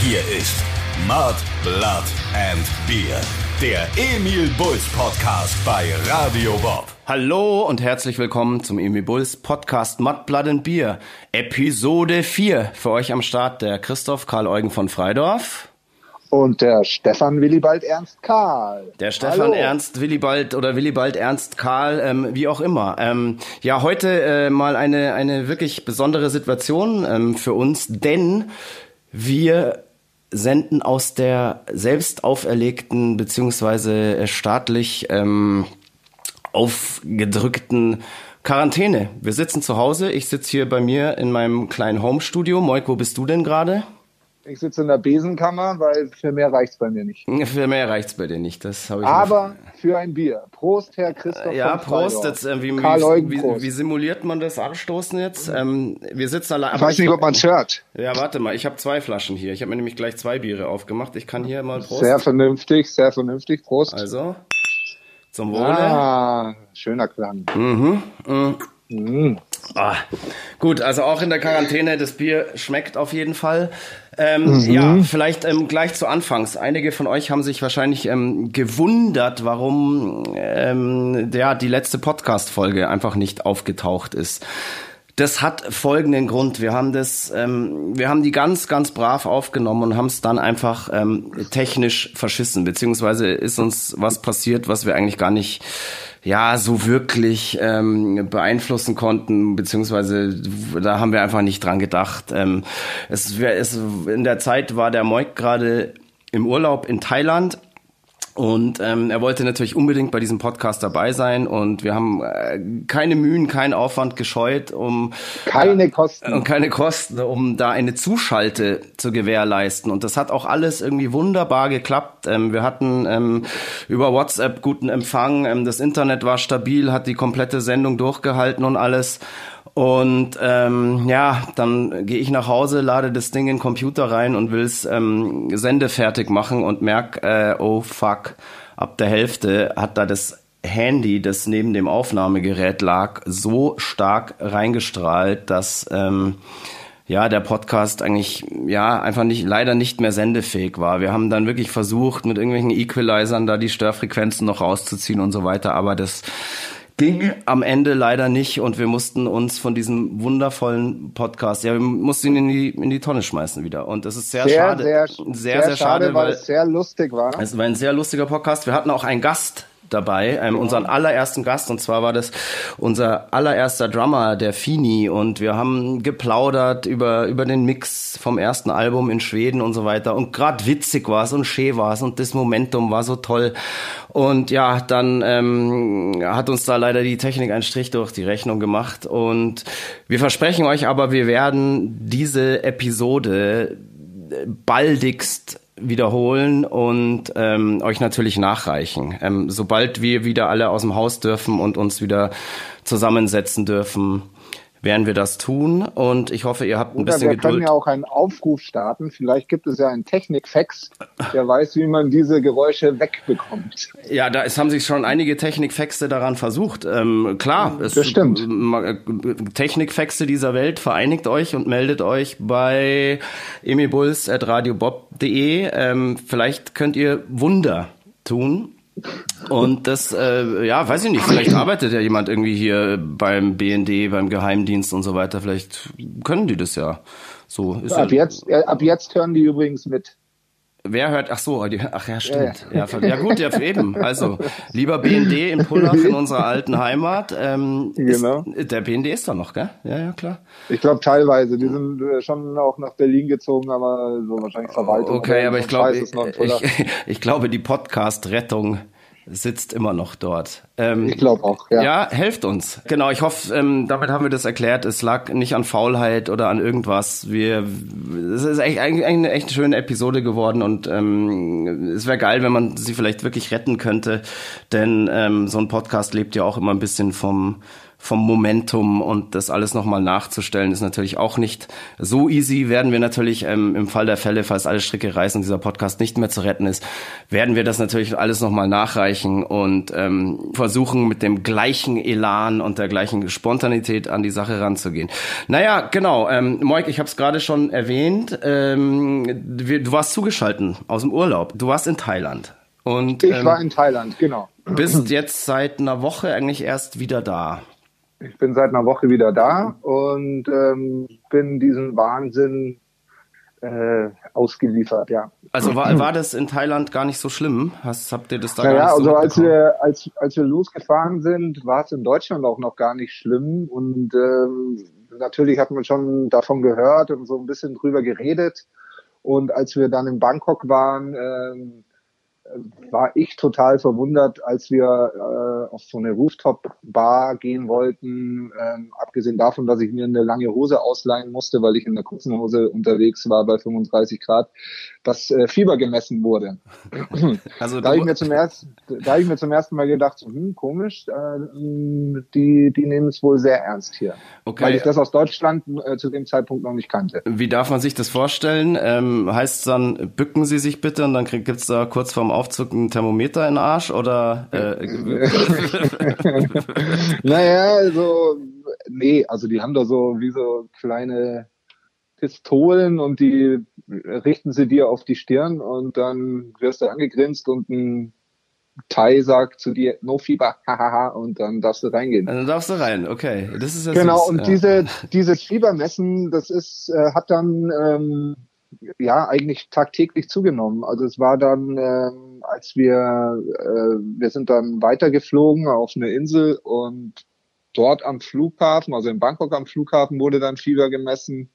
Hier ist Mud, Blood and Beer. Der Emil Bulls Podcast bei Radio Bob. Hallo und herzlich willkommen zum Emil Bulls Podcast Mud, Blood and Beer. Episode 4. Für euch am Start der Christoph Karl Eugen von Freidorf. Und der Stefan Willibald Ernst Karl. Der Stefan Hallo. Ernst Willibald oder Willibald Ernst Karl, ähm, wie auch immer. Ähm, ja, heute äh, mal eine, eine wirklich besondere Situation ähm, für uns, denn wir senden aus der selbst auferlegten beziehungsweise äh, staatlich ähm, aufgedrückten Quarantäne. Wir sitzen zu Hause. Ich sitze hier bei mir in meinem kleinen Homestudio. Moik, wo bist du denn gerade? Ich sitze in der Besenkammer, weil für mehr reicht's bei mir nicht. Für mehr reicht's bei dir nicht. Das habe ich Aber für ein Bier. Prost, Herr Christoph. Ja, von Prost. Jetzt, äh, wie, Karl Eugen, wie, Prost. wie, wie simuliert man das Anstoßen jetzt? Ähm, wir sitzen allein. ich weiß nicht, ob man's hört. Ja, warte mal. Ich habe zwei Flaschen hier. Ich habe mir nämlich gleich zwei Biere aufgemacht. Ich kann hier mal Prost. Sehr vernünftig, sehr vernünftig. Prost. Also, zum Wohle. ah, schöner Klang. Ah, gut, also auch in der Quarantäne, das Bier schmeckt auf jeden Fall. Ähm, Ja, vielleicht ähm, gleich zu Anfangs. Einige von euch haben sich wahrscheinlich ähm, gewundert, warum ähm, ja, die letzte Podcast-Folge einfach nicht aufgetaucht ist. Das hat folgenden Grund. Wir haben das, ähm, wir haben die ganz, ganz brav aufgenommen und haben es dann einfach ähm, technisch verschissen. Beziehungsweise ist uns was passiert, was wir eigentlich gar nicht ja so wirklich ähm, beeinflussen konnten, beziehungsweise da haben wir einfach nicht dran gedacht. Ähm, es, es in der Zeit war der Moik gerade im Urlaub in Thailand und ähm, er wollte natürlich unbedingt bei diesem Podcast dabei sein und wir haben äh, keine Mühen, keinen Aufwand gescheut, um Keine Kosten. und keine Kosten, um da eine Zuschalte zu gewährleisten. Und das hat auch alles irgendwie wunderbar geklappt. Ähm, wir hatten ähm, über WhatsApp guten Empfang, ähm, das Internet war stabil, hat die komplette Sendung durchgehalten und alles. Und ähm, ja, dann gehe ich nach Hause, lade das Ding in den Computer rein und will's ähm, sendefertig machen und merk, äh, oh fuck, ab der Hälfte hat da das Handy, das neben dem Aufnahmegerät lag, so stark reingestrahlt, dass ähm, ja der Podcast eigentlich ja einfach nicht leider nicht mehr sendefähig war. Wir haben dann wirklich versucht, mit irgendwelchen Equalizern da die Störfrequenzen noch rauszuziehen und so weiter, aber das ging am Ende leider nicht und wir mussten uns von diesem wundervollen Podcast, ja, wir mussten ihn in die, in die Tonne schmeißen wieder. Und das ist sehr, sehr, schade. sehr, sehr, sehr schade, weil weil es sehr lustig war. es war ein sehr lustiger Podcast. Wir hatten auch einen Gast dabei, ähm, unseren allerersten Gast, und zwar war das unser allererster Drummer, der Fini, und wir haben geplaudert über, über den Mix vom ersten Album in Schweden und so weiter. Und gerade witzig war es und schön war es und das Momentum war so toll. Und ja, dann ähm, hat uns da leider die Technik einen Strich durch die Rechnung gemacht. Und wir versprechen euch aber, wir werden diese Episode baldigst wiederholen und ähm, euch natürlich nachreichen. Ähm, sobald wir wieder alle aus dem Haus dürfen und uns wieder zusammensetzen dürfen, werden wir das tun. Und ich hoffe, ihr habt ein Oder bisschen wir können Geduld. ja auch einen Aufruf starten. Vielleicht gibt es ja einen Technikfax, der weiß, wie man diese Geräusche wegbekommt. Ja, da es haben sich schon einige Technikfexe daran versucht. Ähm, klar, es, Das stimmt. ma- Technikfexe dieser Welt, vereinigt euch und meldet euch bei emilbulls.radiobob.de. Ähm, vielleicht könnt ihr Wunder tun. Und das, äh, ja, weiß ich nicht, vielleicht arbeitet ja jemand irgendwie hier beim BND, beim Geheimdienst und so weiter. Vielleicht können die das ja. So ist Ab ja, jetzt, äh, ab jetzt hören die übrigens mit. Wer hört, ach so, die, ach ja, stimmt. Ja, ver- ja gut, ja eben. Also, lieber BND in Pullach in unserer alten Heimat. Ähm, Genau. Ist, der BND ist da noch, gell? Ja, ja, klar. Ich glaube teilweise, die sind äh, schon auch nach Berlin gezogen, aber so wahrscheinlich Verwaltung. Okay, aber ich glaube, ich, ich, ich glaube, die Podcast-Rettung sitzt immer noch dort. Ähm, Ich glaube auch, ja. Ja, helft uns. Genau, ich hoffe, ähm, damit haben wir das erklärt. Es lag nicht an Faulheit oder an irgendwas. Wir, es ist echt, eigentlich eine echt schöne Episode geworden und ähm, es wäre geil, wenn man sie vielleicht wirklich retten könnte, denn ähm, so ein Podcast lebt ja auch immer ein bisschen vom vom Momentum und das alles nochmal nachzustellen, ist natürlich auch nicht so easy. Werden wir natürlich ähm, im Fall der Fälle, falls alle Stricke reißen und dieser Podcast nicht mehr zu retten ist, werden wir das natürlich alles nochmal nachreichen und ähm, versuchen mit dem gleichen Elan und der gleichen Spontanität an die Sache ranzugehen. Naja, genau. Ähm, Moik, ich habe es gerade schon erwähnt. Ähm, du warst zugeschalten aus dem Urlaub. Du warst in Thailand. Und, ich ähm, war in Thailand, genau. Bist jetzt seit einer Woche eigentlich erst wieder da. Ich bin seit einer Woche wieder da und ähm, bin diesen Wahnsinn äh, ausgeliefert, ja. Also war, war das in Thailand gar nicht so schlimm? Hast, habt ihr das da naja, gar nicht so also als wir, als, als wir losgefahren sind, war es in Deutschland auch noch gar nicht schlimm und ähm, natürlich hat man schon davon gehört und so ein bisschen drüber geredet. Und als wir dann in Bangkok waren, ähm, war ich total verwundert, als wir äh, auf so eine Rooftop-Bar gehen wollten, ähm, abgesehen davon, dass ich mir eine lange Hose ausleihen musste, weil ich in der kurzen Hose unterwegs war bei 35 Grad, dass äh, Fieber gemessen wurde. Also da, ich mir zum ersten, da ich mir zum ersten Mal gedacht, hm, komisch, äh, die, die nehmen es wohl sehr ernst hier. Okay. Weil ich das aus Deutschland äh, zu dem Zeitpunkt noch nicht kannte. Wie darf man sich das vorstellen? Ähm, heißt es dann, bücken Sie sich bitte und dann gibt es da kurz vorm Aufzug ein Thermometer in den Arsch oder? Äh, naja, also nee, also die haben da so wie so kleine Pistolen und die richten sie dir auf die Stirn und dann wirst du angegrinst und ein Thai sagt zu dir, no Fieber, hahaha, und dann darfst du reingehen. Dann darfst du rein, okay. Das ist ja Genau, süß, und ja. diese, diese Fiebermessen, das ist, äh, hat dann, ähm, ja, eigentlich tagtäglich zugenommen. Also es war dann, ähm, als wir, äh, wir sind dann weitergeflogen auf eine Insel und dort am Flughafen, also in Bangkok am Flughafen wurde dann Fieber gemessen.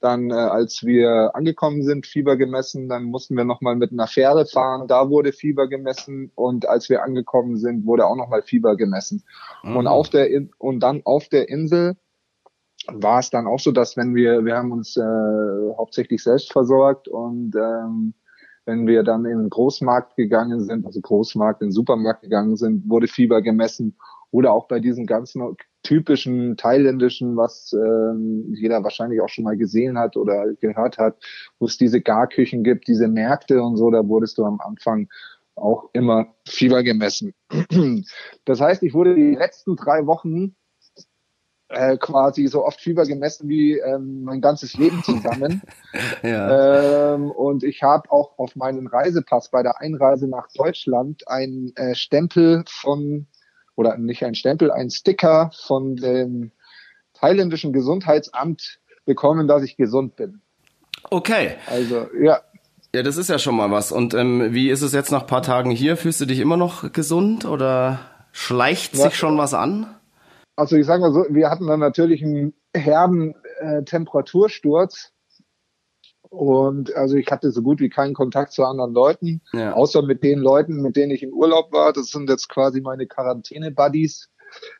Dann, äh, als wir angekommen sind, Fieber gemessen. Dann mussten wir nochmal mit einer Fähre fahren. Da wurde Fieber gemessen. Und als wir angekommen sind, wurde auch nochmal Fieber gemessen. Mhm. Und auf der In und dann auf der Insel war es dann auch so, dass wenn wir, wir haben uns äh, hauptsächlich selbst versorgt und ähm, wenn wir dann in den Großmarkt gegangen sind, also Großmarkt, in den Supermarkt gegangen sind, wurde Fieber gemessen oder auch bei diesen ganzen typischen thailändischen, was ähm, jeder wahrscheinlich auch schon mal gesehen hat oder gehört hat, wo es diese Garküchen gibt, diese Märkte und so, da wurdest du am Anfang auch immer Fieber gemessen. Das heißt, ich wurde die letzten drei Wochen äh, quasi so oft Fieber gemessen wie ähm, mein ganzes Leben zusammen. ja. ähm, und ich habe auch auf meinen Reisepass bei der Einreise nach Deutschland einen äh, Stempel von oder nicht ein Stempel, ein Sticker von dem thailändischen Gesundheitsamt bekommen, dass ich gesund bin. Okay. Also, ja. Ja, das ist ja schon mal was. Und ähm, wie ist es jetzt nach paar Tagen hier? Fühlst du dich immer noch gesund oder schleicht ja. sich schon was an? Also ich sage mal so, wir hatten dann natürlich einen herben äh, Temperatursturz und also ich hatte so gut wie keinen Kontakt zu anderen Leuten, ja. außer mit den Leuten, mit denen ich im Urlaub war. Das sind jetzt quasi meine Quarantäne-Buddies.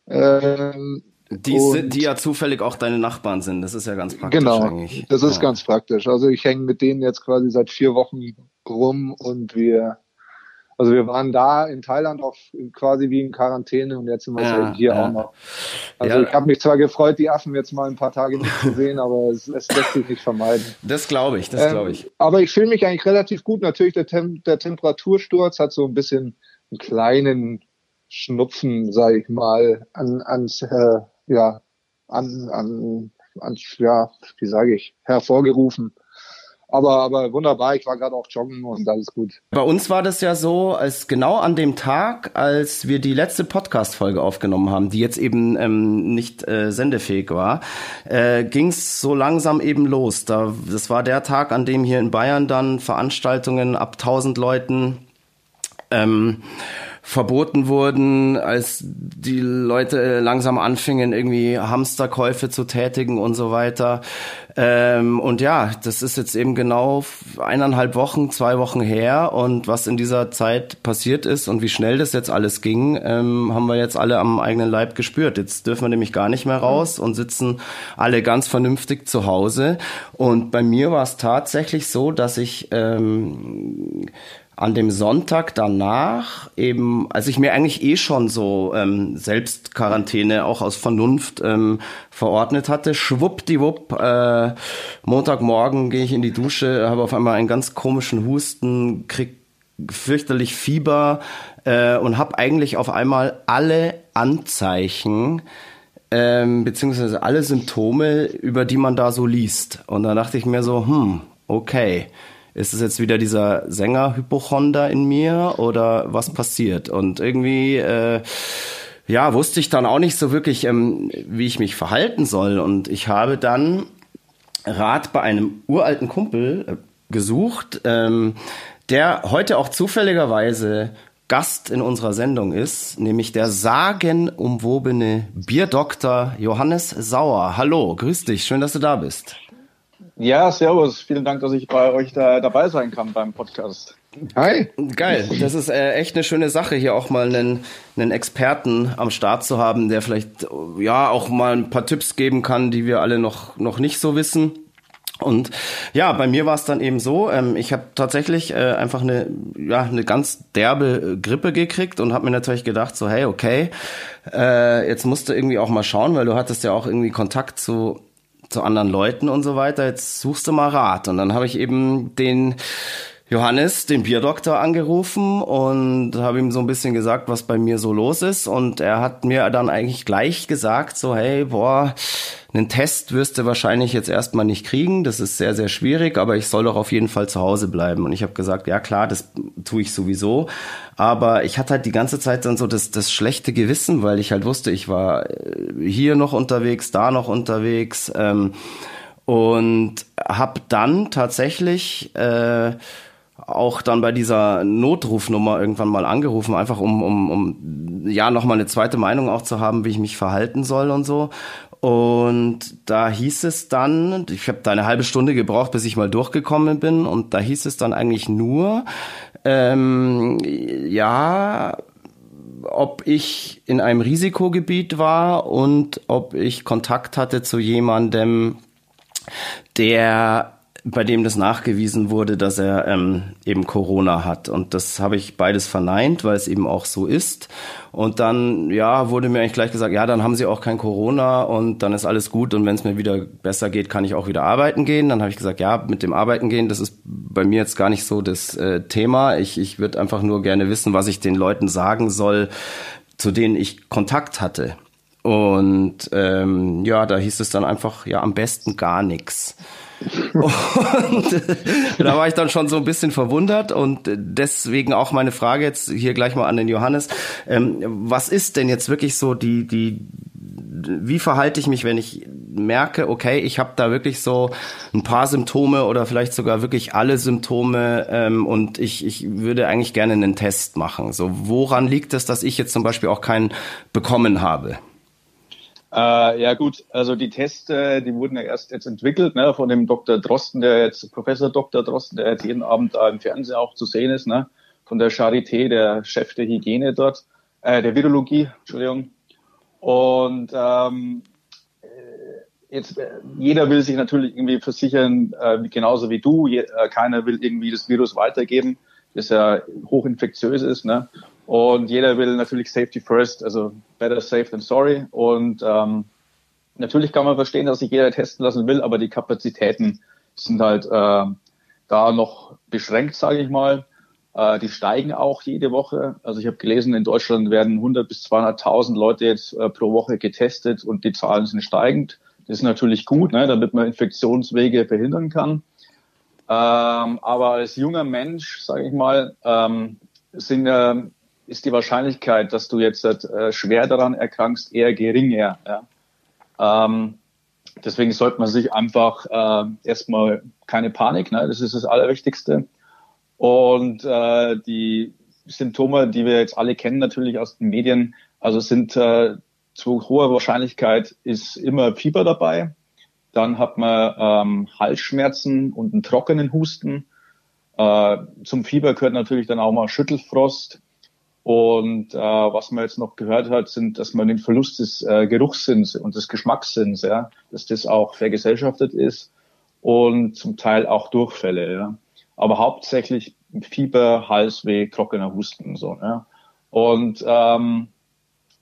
Ähm, die, sind, die ja zufällig auch deine Nachbarn sind. Das ist ja ganz praktisch genau, eigentlich. Das ist ja. ganz praktisch. Also ich hänge mit denen jetzt quasi seit vier Wochen rum und wir also wir waren da in Thailand auch quasi wie in Quarantäne und jetzt sind wir ja, hier ja. auch noch. Also ja. ich habe mich zwar gefreut, die Affen jetzt mal ein paar Tage nicht zu sehen, aber es, es lässt sich nicht vermeiden. Das glaube ich, das glaube ich. Ähm, aber ich fühle mich eigentlich relativ gut. Natürlich der, Tem der Temperatursturz hat so ein bisschen einen kleinen Schnupfen, sage ich mal, an, ans, äh, ja, an, an, ans, ja, wie sage ich, hervorgerufen. Aber, aber wunderbar, ich war gerade auch joggen und alles gut. Bei uns war das ja so, als genau an dem Tag, als wir die letzte Podcast-Folge aufgenommen haben, die jetzt eben ähm, nicht äh, sendefähig war, äh, ging es so langsam eben los. Da, das war der Tag, an dem hier in Bayern dann Veranstaltungen ab 1000 Leuten ähm, verboten wurden, als die Leute langsam anfingen, irgendwie Hamsterkäufe zu tätigen und so weiter. Ähm, und ja, das ist jetzt eben genau eineinhalb Wochen, zwei Wochen her. Und was in dieser Zeit passiert ist und wie schnell das jetzt alles ging, ähm, haben wir jetzt alle am eigenen Leib gespürt. Jetzt dürfen wir nämlich gar nicht mehr raus und sitzen alle ganz vernünftig zu Hause. Und bei mir war es tatsächlich so, dass ich ähm, an dem Sonntag danach eben, als ich mir eigentlich eh schon so ähm, Selbstquarantäne auch aus Vernunft ähm, verordnet hatte, schwuppdiwupp, äh, Montagmorgen gehe ich in die Dusche, habe auf einmal einen ganz komischen Husten, krieg fürchterlich Fieber äh, und habe eigentlich auf einmal alle Anzeichen ähm, beziehungsweise alle Symptome, über die man da so liest. Und da dachte ich mir so, hm, okay ist es jetzt wieder dieser Sänger-Hypochonder in mir oder was passiert? Und irgendwie, äh, ja, wusste ich dann auch nicht so wirklich, ähm, wie ich mich verhalten soll. Und ich habe dann Rat bei einem uralten Kumpel äh, gesucht, ähm, der heute auch zufälligerweise Gast in unserer Sendung ist, nämlich der sagenumwobene Bierdoktor Johannes Sauer. Hallo, grüß dich, schön, dass du da bist. Ja, servus. Vielen Dank, dass ich bei euch da dabei sein kann beim Podcast. Hi. Geil. Das ist äh, echt eine schöne Sache, hier auch mal einen, einen Experten am Start zu haben, der vielleicht ja auch mal ein paar Tipps geben kann, die wir alle noch, noch nicht so wissen. Und ja, bei mir war es dann eben so, ähm, ich habe tatsächlich äh, einfach eine, ja, eine ganz derbe Grippe gekriegt und habe mir natürlich gedacht, so hey, okay, äh, jetzt musst du irgendwie auch mal schauen, weil du hattest ja auch irgendwie Kontakt zu zu anderen Leuten und so weiter. Jetzt suchst du mal Rat. Und dann habe ich eben den Johannes, den Bierdoktor, angerufen und habe ihm so ein bisschen gesagt, was bei mir so los ist. Und er hat mir dann eigentlich gleich gesagt, so, hey, boah, einen Test wirst du wahrscheinlich jetzt erstmal nicht kriegen. Das ist sehr, sehr schwierig, aber ich soll doch auf jeden Fall zu Hause bleiben. Und ich habe gesagt, ja klar, das tue ich sowieso. Aber ich hatte halt die ganze Zeit dann so das, das schlechte Gewissen, weil ich halt wusste, ich war äh, hier noch unterwegs, da noch unterwegs. Ähm, und habe dann tatsächlich... Äh, auch dann bei dieser Notrufnummer irgendwann mal angerufen, einfach um, um, um ja nochmal eine zweite Meinung auch zu haben, wie ich mich verhalten soll und so. Und da hieß es dann, ich habe da eine halbe Stunde gebraucht, bis ich mal durchgekommen bin, und da hieß es dann eigentlich nur, ähm, ja, ob ich in einem Risikogebiet war und ob ich Kontakt hatte zu jemandem, der bei dem das nachgewiesen wurde, dass er ähm, eben Corona hat. Und das habe ich beides verneint, weil es eben auch so ist. Und dann, ja, wurde mir eigentlich gleich gesagt, ja, dann haben sie auch kein Corona und dann ist alles gut und wenn es mir wieder besser geht, kann ich auch wieder arbeiten gehen. Dann habe ich gesagt, ja, mit dem Arbeiten gehen, das ist bei mir jetzt gar nicht so das äh, Thema. Ich, ich würde einfach nur gerne wissen, was ich den Leuten sagen soll, zu denen ich Kontakt hatte. Und ähm, ja, da hieß es dann einfach, ja, am besten gar nichts. Und da war ich dann schon so ein bisschen verwundert und deswegen auch meine Frage jetzt hier gleich mal an den Johannes. Ähm, was ist denn jetzt wirklich so die, die, wie verhalte ich mich, wenn ich merke, okay, ich habe da wirklich so ein paar Symptome oder vielleicht sogar wirklich alle Symptome ähm, und ich, ich würde eigentlich gerne einen Test machen. So, woran liegt es, dass ich jetzt zum Beispiel auch keinen bekommen habe? Äh, ja gut, also die Tests, die wurden ja erst jetzt entwickelt ne, von dem Dr. Drosten, der jetzt Professor Dr. Drosten, der jetzt jeden Abend da im Fernsehen auch zu sehen ist, ne, von der Charité, der Chef der Hygiene dort, äh, der Virologie, Entschuldigung. Und ähm, äh, jetzt äh, jeder will sich natürlich irgendwie versichern, äh, genauso wie du. Je, äh, keiner will irgendwie das Virus weitergeben, das ja hochinfektiös ist. Ne? Und jeder will natürlich Safety First, also better safe than sorry. Und ähm, natürlich kann man verstehen, dass sich jeder testen lassen will, aber die Kapazitäten sind halt äh, da noch beschränkt, sage ich mal. Äh, die steigen auch jede Woche. Also ich habe gelesen, in Deutschland werden 100 bis 200.000 Leute jetzt äh, pro Woche getestet und die Zahlen sind steigend. Das ist natürlich gut, ne, damit man Infektionswege verhindern kann. Ähm, aber als junger Mensch, sage ich mal, ähm, sind äh, ist die Wahrscheinlichkeit, dass du jetzt äh, schwer daran erkrankst, eher geringer. Ja? Ähm, deswegen sollte man sich einfach äh, erstmal keine Panik, ne? das ist das Allerwichtigste. Und äh, die Symptome, die wir jetzt alle kennen, natürlich aus den Medien, also sind äh, zu hoher Wahrscheinlichkeit ist immer Fieber dabei. Dann hat man ähm, Halsschmerzen und einen trockenen Husten. Äh, zum Fieber gehört natürlich dann auch mal Schüttelfrost. Und äh, was man jetzt noch gehört hat, sind, dass man den Verlust des äh, Geruchssinns und des Geschmackssinns, ja, dass das auch vergesellschaftet ist und zum Teil auch Durchfälle, ja. Aber hauptsächlich Fieber, Halsweh, trockener Husten so. Ja. Und ähm,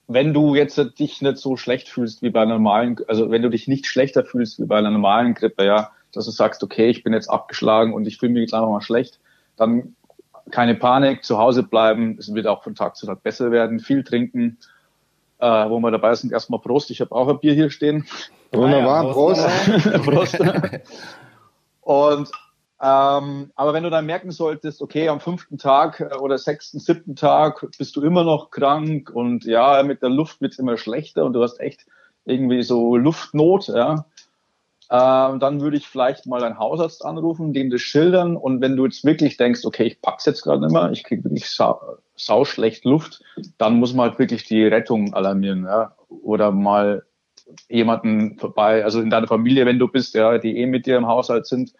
wenn du jetzt dich nicht so schlecht fühlst wie bei einer normalen, also wenn du dich nicht schlechter fühlst wie bei einer normalen Grippe, ja, dass du sagst, okay, ich bin jetzt abgeschlagen und ich fühle mich jetzt einfach mal schlecht, dann keine Panik, zu Hause bleiben, es wird auch von Tag zu Tag besser werden, viel trinken, äh, wo wir dabei sind, erstmal Prost, ich habe auch ein Bier hier stehen. Wunderbar, ah ja, Prost. Prost. Und ähm, aber wenn du dann merken solltest, okay, am fünften Tag äh, oder sechsten, siebten Tag bist du immer noch krank und ja, mit der Luft wird's immer schlechter und du hast echt irgendwie so Luftnot, ja, ähm, dann würde ich vielleicht mal einen Hausarzt anrufen, dem das schildern und wenn du jetzt wirklich denkst, okay, ich pack's jetzt gerade nicht mehr, ich krieg wirklich sau, sau schlecht Luft, dann muss man halt wirklich die Rettung alarmieren, ja, oder mal jemanden vorbei, also in deiner Familie, wenn du bist, ja, die eh mit dir im Haushalt sind,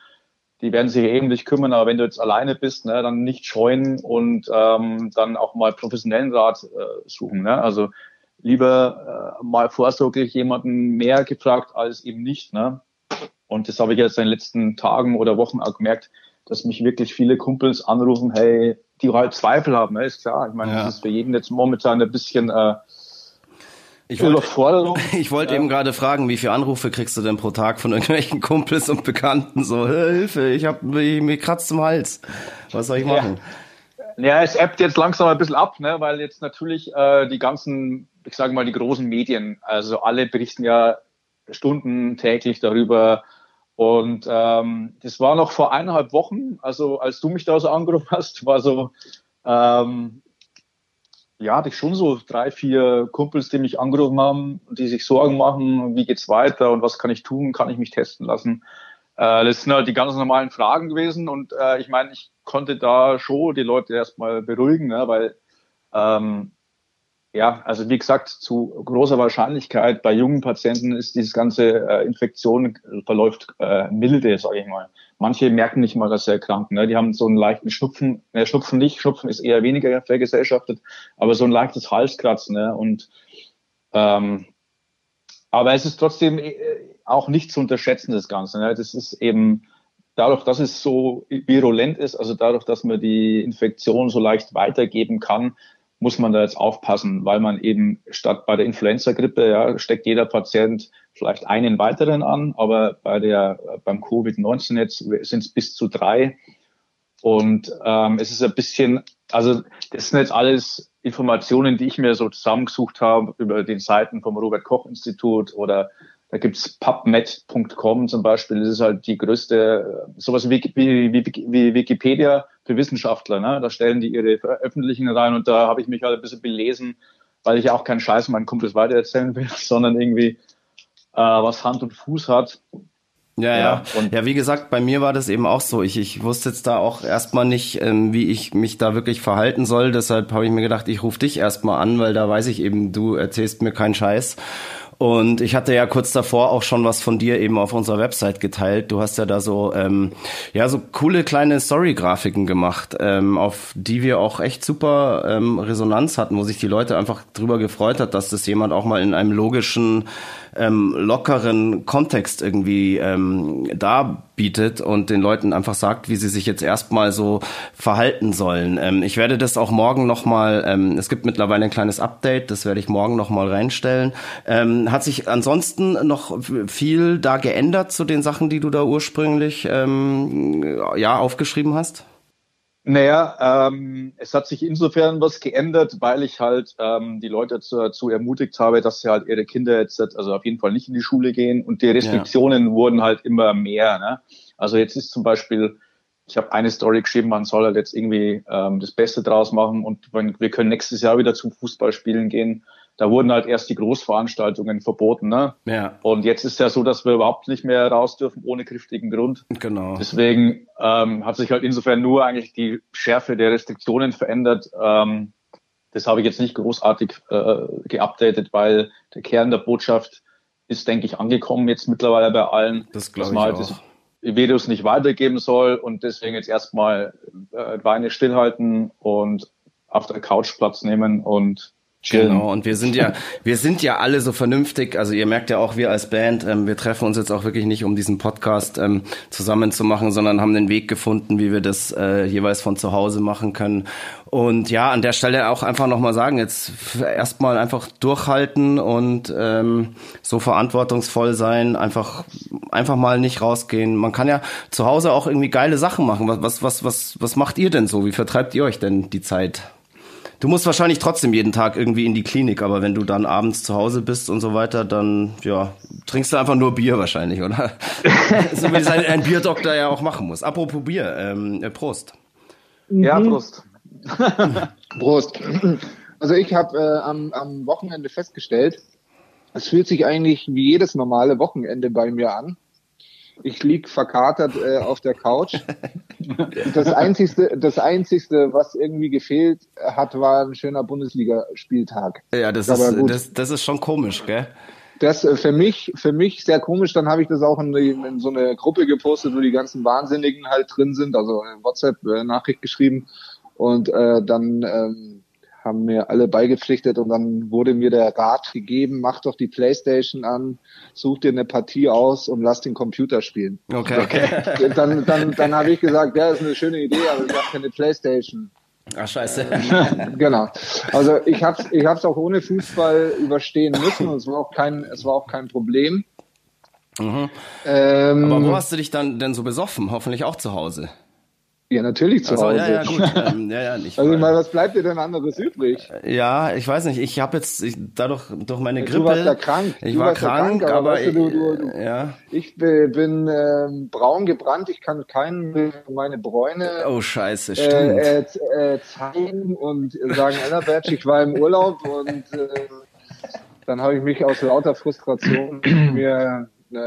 die werden sich eben nicht kümmern, aber wenn du jetzt alleine bist, ne, dann nicht scheuen und ähm, dann auch mal professionellen Rat äh, suchen. Ne? Also lieber äh, mal vorsorglich jemanden mehr gefragt als eben nicht. Ne? Und das habe ich jetzt in den letzten Tagen oder Wochen auch gemerkt, dass mich wirklich viele Kumpels anrufen, hey, die halt Zweifel haben, ne? ist klar. Ich meine, ja. das ist für jeden jetzt momentan ein bisschen äh, ich wollte, ich wollte ja. eben gerade fragen, wie viele Anrufe kriegst du denn pro Tag von irgendwelchen Kumpels und Bekannten? So, Hilfe, ich habe mir kratzt zum Hals. Was soll ich machen? Ja. ja, es ebbt jetzt langsam ein bisschen ab, ne, weil jetzt natürlich äh, die ganzen, ich sage mal, die großen Medien, also alle berichten ja Stunden täglich darüber. Und ähm, das war noch vor eineinhalb Wochen, also als du mich da so angerufen hast, war so, ähm, ja, hatte ich schon so drei, vier Kumpels, die mich angerufen haben, die sich Sorgen machen, wie geht's weiter und was kann ich tun, kann ich mich testen lassen. Äh, das sind halt die ganz normalen Fragen gewesen und äh, ich meine, ich konnte da schon die Leute erstmal beruhigen, ne, weil ähm, ja, also wie gesagt, zu großer Wahrscheinlichkeit bei jungen Patienten ist dieses ganze äh, Infektion verläuft äh, milde, sage ich mal. Manche merken nicht mal, dass sie erkranken. Ne? Die haben so einen leichten Schnupfen, ne, Schnupfen nicht, Schnupfen ist eher weniger vergesellschaftet, aber so ein leichtes Halskratzen. Ne? Und ähm, aber es ist trotzdem äh, auch nicht zu unterschätzen, das Ganze. Ne? Das ist eben dadurch, dass es so virulent ist, also dadurch, dass man die Infektion so leicht weitergeben kann, muss man da jetzt aufpassen, weil man eben statt bei der Influenza-Grippe, ja, steckt jeder Patient vielleicht einen weiteren an, aber bei der, beim Covid-19 jetzt sind es bis zu drei. Und ähm, es ist ein bisschen, also das sind jetzt alles Informationen, die ich mir so zusammengesucht habe über den Seiten vom Robert Koch Institut oder da gibt's PubMed.com zum Beispiel. Das ist halt die größte, sowas wie, wie, wie, wie Wikipedia für Wissenschaftler. Ne? Da stellen die ihre Veröffentlichungen rein und da habe ich mich halt ein bisschen belesen, weil ich auch keinen Scheiß meinen Kumpels weitererzählen will, sondern irgendwie äh, was Hand und Fuß hat. Ja, ja. Ja, ja, wie gesagt, bei mir war das eben auch so. Ich, ich wusste jetzt da auch erstmal nicht, ähm, wie ich mich da wirklich verhalten soll. Deshalb habe ich mir gedacht, ich rufe dich erstmal an, weil da weiß ich eben, du erzählst mir keinen Scheiß. Und ich hatte ja kurz davor auch schon was von dir eben auf unserer Website geteilt. Du hast ja da so ähm, ja so coole kleine Story-Grafiken gemacht, ähm, auf die wir auch echt super ähm, Resonanz hatten, wo sich die Leute einfach drüber gefreut hat, dass das jemand auch mal in einem logischen ähm, lockeren Kontext irgendwie ähm, darbietet und den Leuten einfach sagt, wie sie sich jetzt erstmal so verhalten sollen. Ähm, ich werde das auch morgen nochmal, ähm, es gibt mittlerweile ein kleines Update, das werde ich morgen nochmal reinstellen. Ähm, hat sich ansonsten noch viel da geändert zu den Sachen, die du da ursprünglich ähm, ja aufgeschrieben hast? Naja, ähm, es hat sich insofern was geändert, weil ich halt ähm, die Leute dazu ermutigt habe, dass sie halt ihre Kinder jetzt also auf jeden Fall nicht in die Schule gehen und die Restriktionen ja. wurden halt immer mehr. Ne? Also jetzt ist zum Beispiel, ich habe eine Story geschrieben, man soll halt jetzt irgendwie ähm, das Beste draus machen und wir können nächstes Jahr wieder zum Fußballspielen gehen da wurden halt erst die Großveranstaltungen verboten. Ne? Ja. Und jetzt ist ja so, dass wir überhaupt nicht mehr raus dürfen ohne kräftigen Grund. Genau. Deswegen ähm, hat sich halt insofern nur eigentlich die Schärfe der Restriktionen verändert. Ähm, das habe ich jetzt nicht großartig äh, geupdatet, weil der Kern der Botschaft ist, denke ich, angekommen jetzt mittlerweile bei allen. Das glaube ich halt auch. Das Virus nicht weitergeben soll und deswegen jetzt erstmal äh, Weine stillhalten und auf der Couch Platz nehmen und chillen. Genau, und wir sind ja, wir sind ja alle so vernünftig, also ihr merkt ja auch, wir als Band, ähm, wir treffen uns jetzt auch wirklich nicht, um diesen Podcast ähm, zusammen zu machen, sondern haben den Weg gefunden, wie wir das äh, jeweils von zu Hause machen können. Und ja, an der Stelle auch einfach nochmal sagen, jetzt erstmal einfach durchhalten und ähm, so verantwortungsvoll sein, einfach, einfach mal nicht rausgehen. Man kann ja zu Hause auch irgendwie geile Sachen machen. Was, was, was, was, was macht ihr denn so? Wie vertreibt ihr euch denn die Zeit? Du musst wahrscheinlich trotzdem jeden Tag irgendwie in die Klinik, aber wenn du dann abends zu Hause bist und so weiter, dann ja, trinkst du einfach nur Bier wahrscheinlich, oder? so wie es ein, ein, Bierdoktor ja auch machen muss. Apropos Bier, ähm, äh, Prost. Ja, mhm. Prost. Prost. Also ich habe äh, am, am Wochenende festgestellt, es fühlt sich eigentlich wie jedes normale Wochenende bei mir an. Ich lieg verkatert äh, auf der Couch. Das einzigste, das einzigste, was irgendwie gefehlt hat, war ein schöner Bundesligaspieltag. Ja, das ist, das, das ist schon komisch, gell? Das äh, für mich, für mich sehr komisch. Dann habe ich das auch in, in, so eine Gruppe gepostet, wo die ganzen Wahnsinnigen halt drin sind, also WhatsApp-Nachricht äh, geschrieben. Und äh, dann ähm, haben mir alle beigepflichtet und dann wurde mir der Rat gegeben, mach doch die Playstation an, such dir eine Partie aus und lass den Computer spielen. Okay. okay. Dann, dann, dann habe ich gesagt, ja, ist eine schöne Idee, aber ich habe keine Playstation. Ach scheiße. genau. Also ich habe ich hab's auch ohne Fußball überstehen müssen und es war auch kein, es war auch kein Problem. Mhm. Ähm, aber wo hast du dich dann denn so besoffen? Hoffentlich auch zu Hause. Ja, natürlich zu also, Hause. Ja, ja, gut. ähm, ja, ja, nicht also mal, was bleibt dir denn anderes übrig? Ja, ich weiß nicht. Ich habe jetzt ich, dadurch durch meine Grippe. Du warst ja krank. Ich du war krank, krank, aber, ich, du, du, du, ja. ich bin ähm, braun gebrannt. Ich kann keinen meine Bräune. Oh Scheiße, stimmt. Äh, äh, zeigen und sagen, Ellerbatch, ich war im Urlaub und äh, dann habe ich mich aus lauter Frustration mir äh,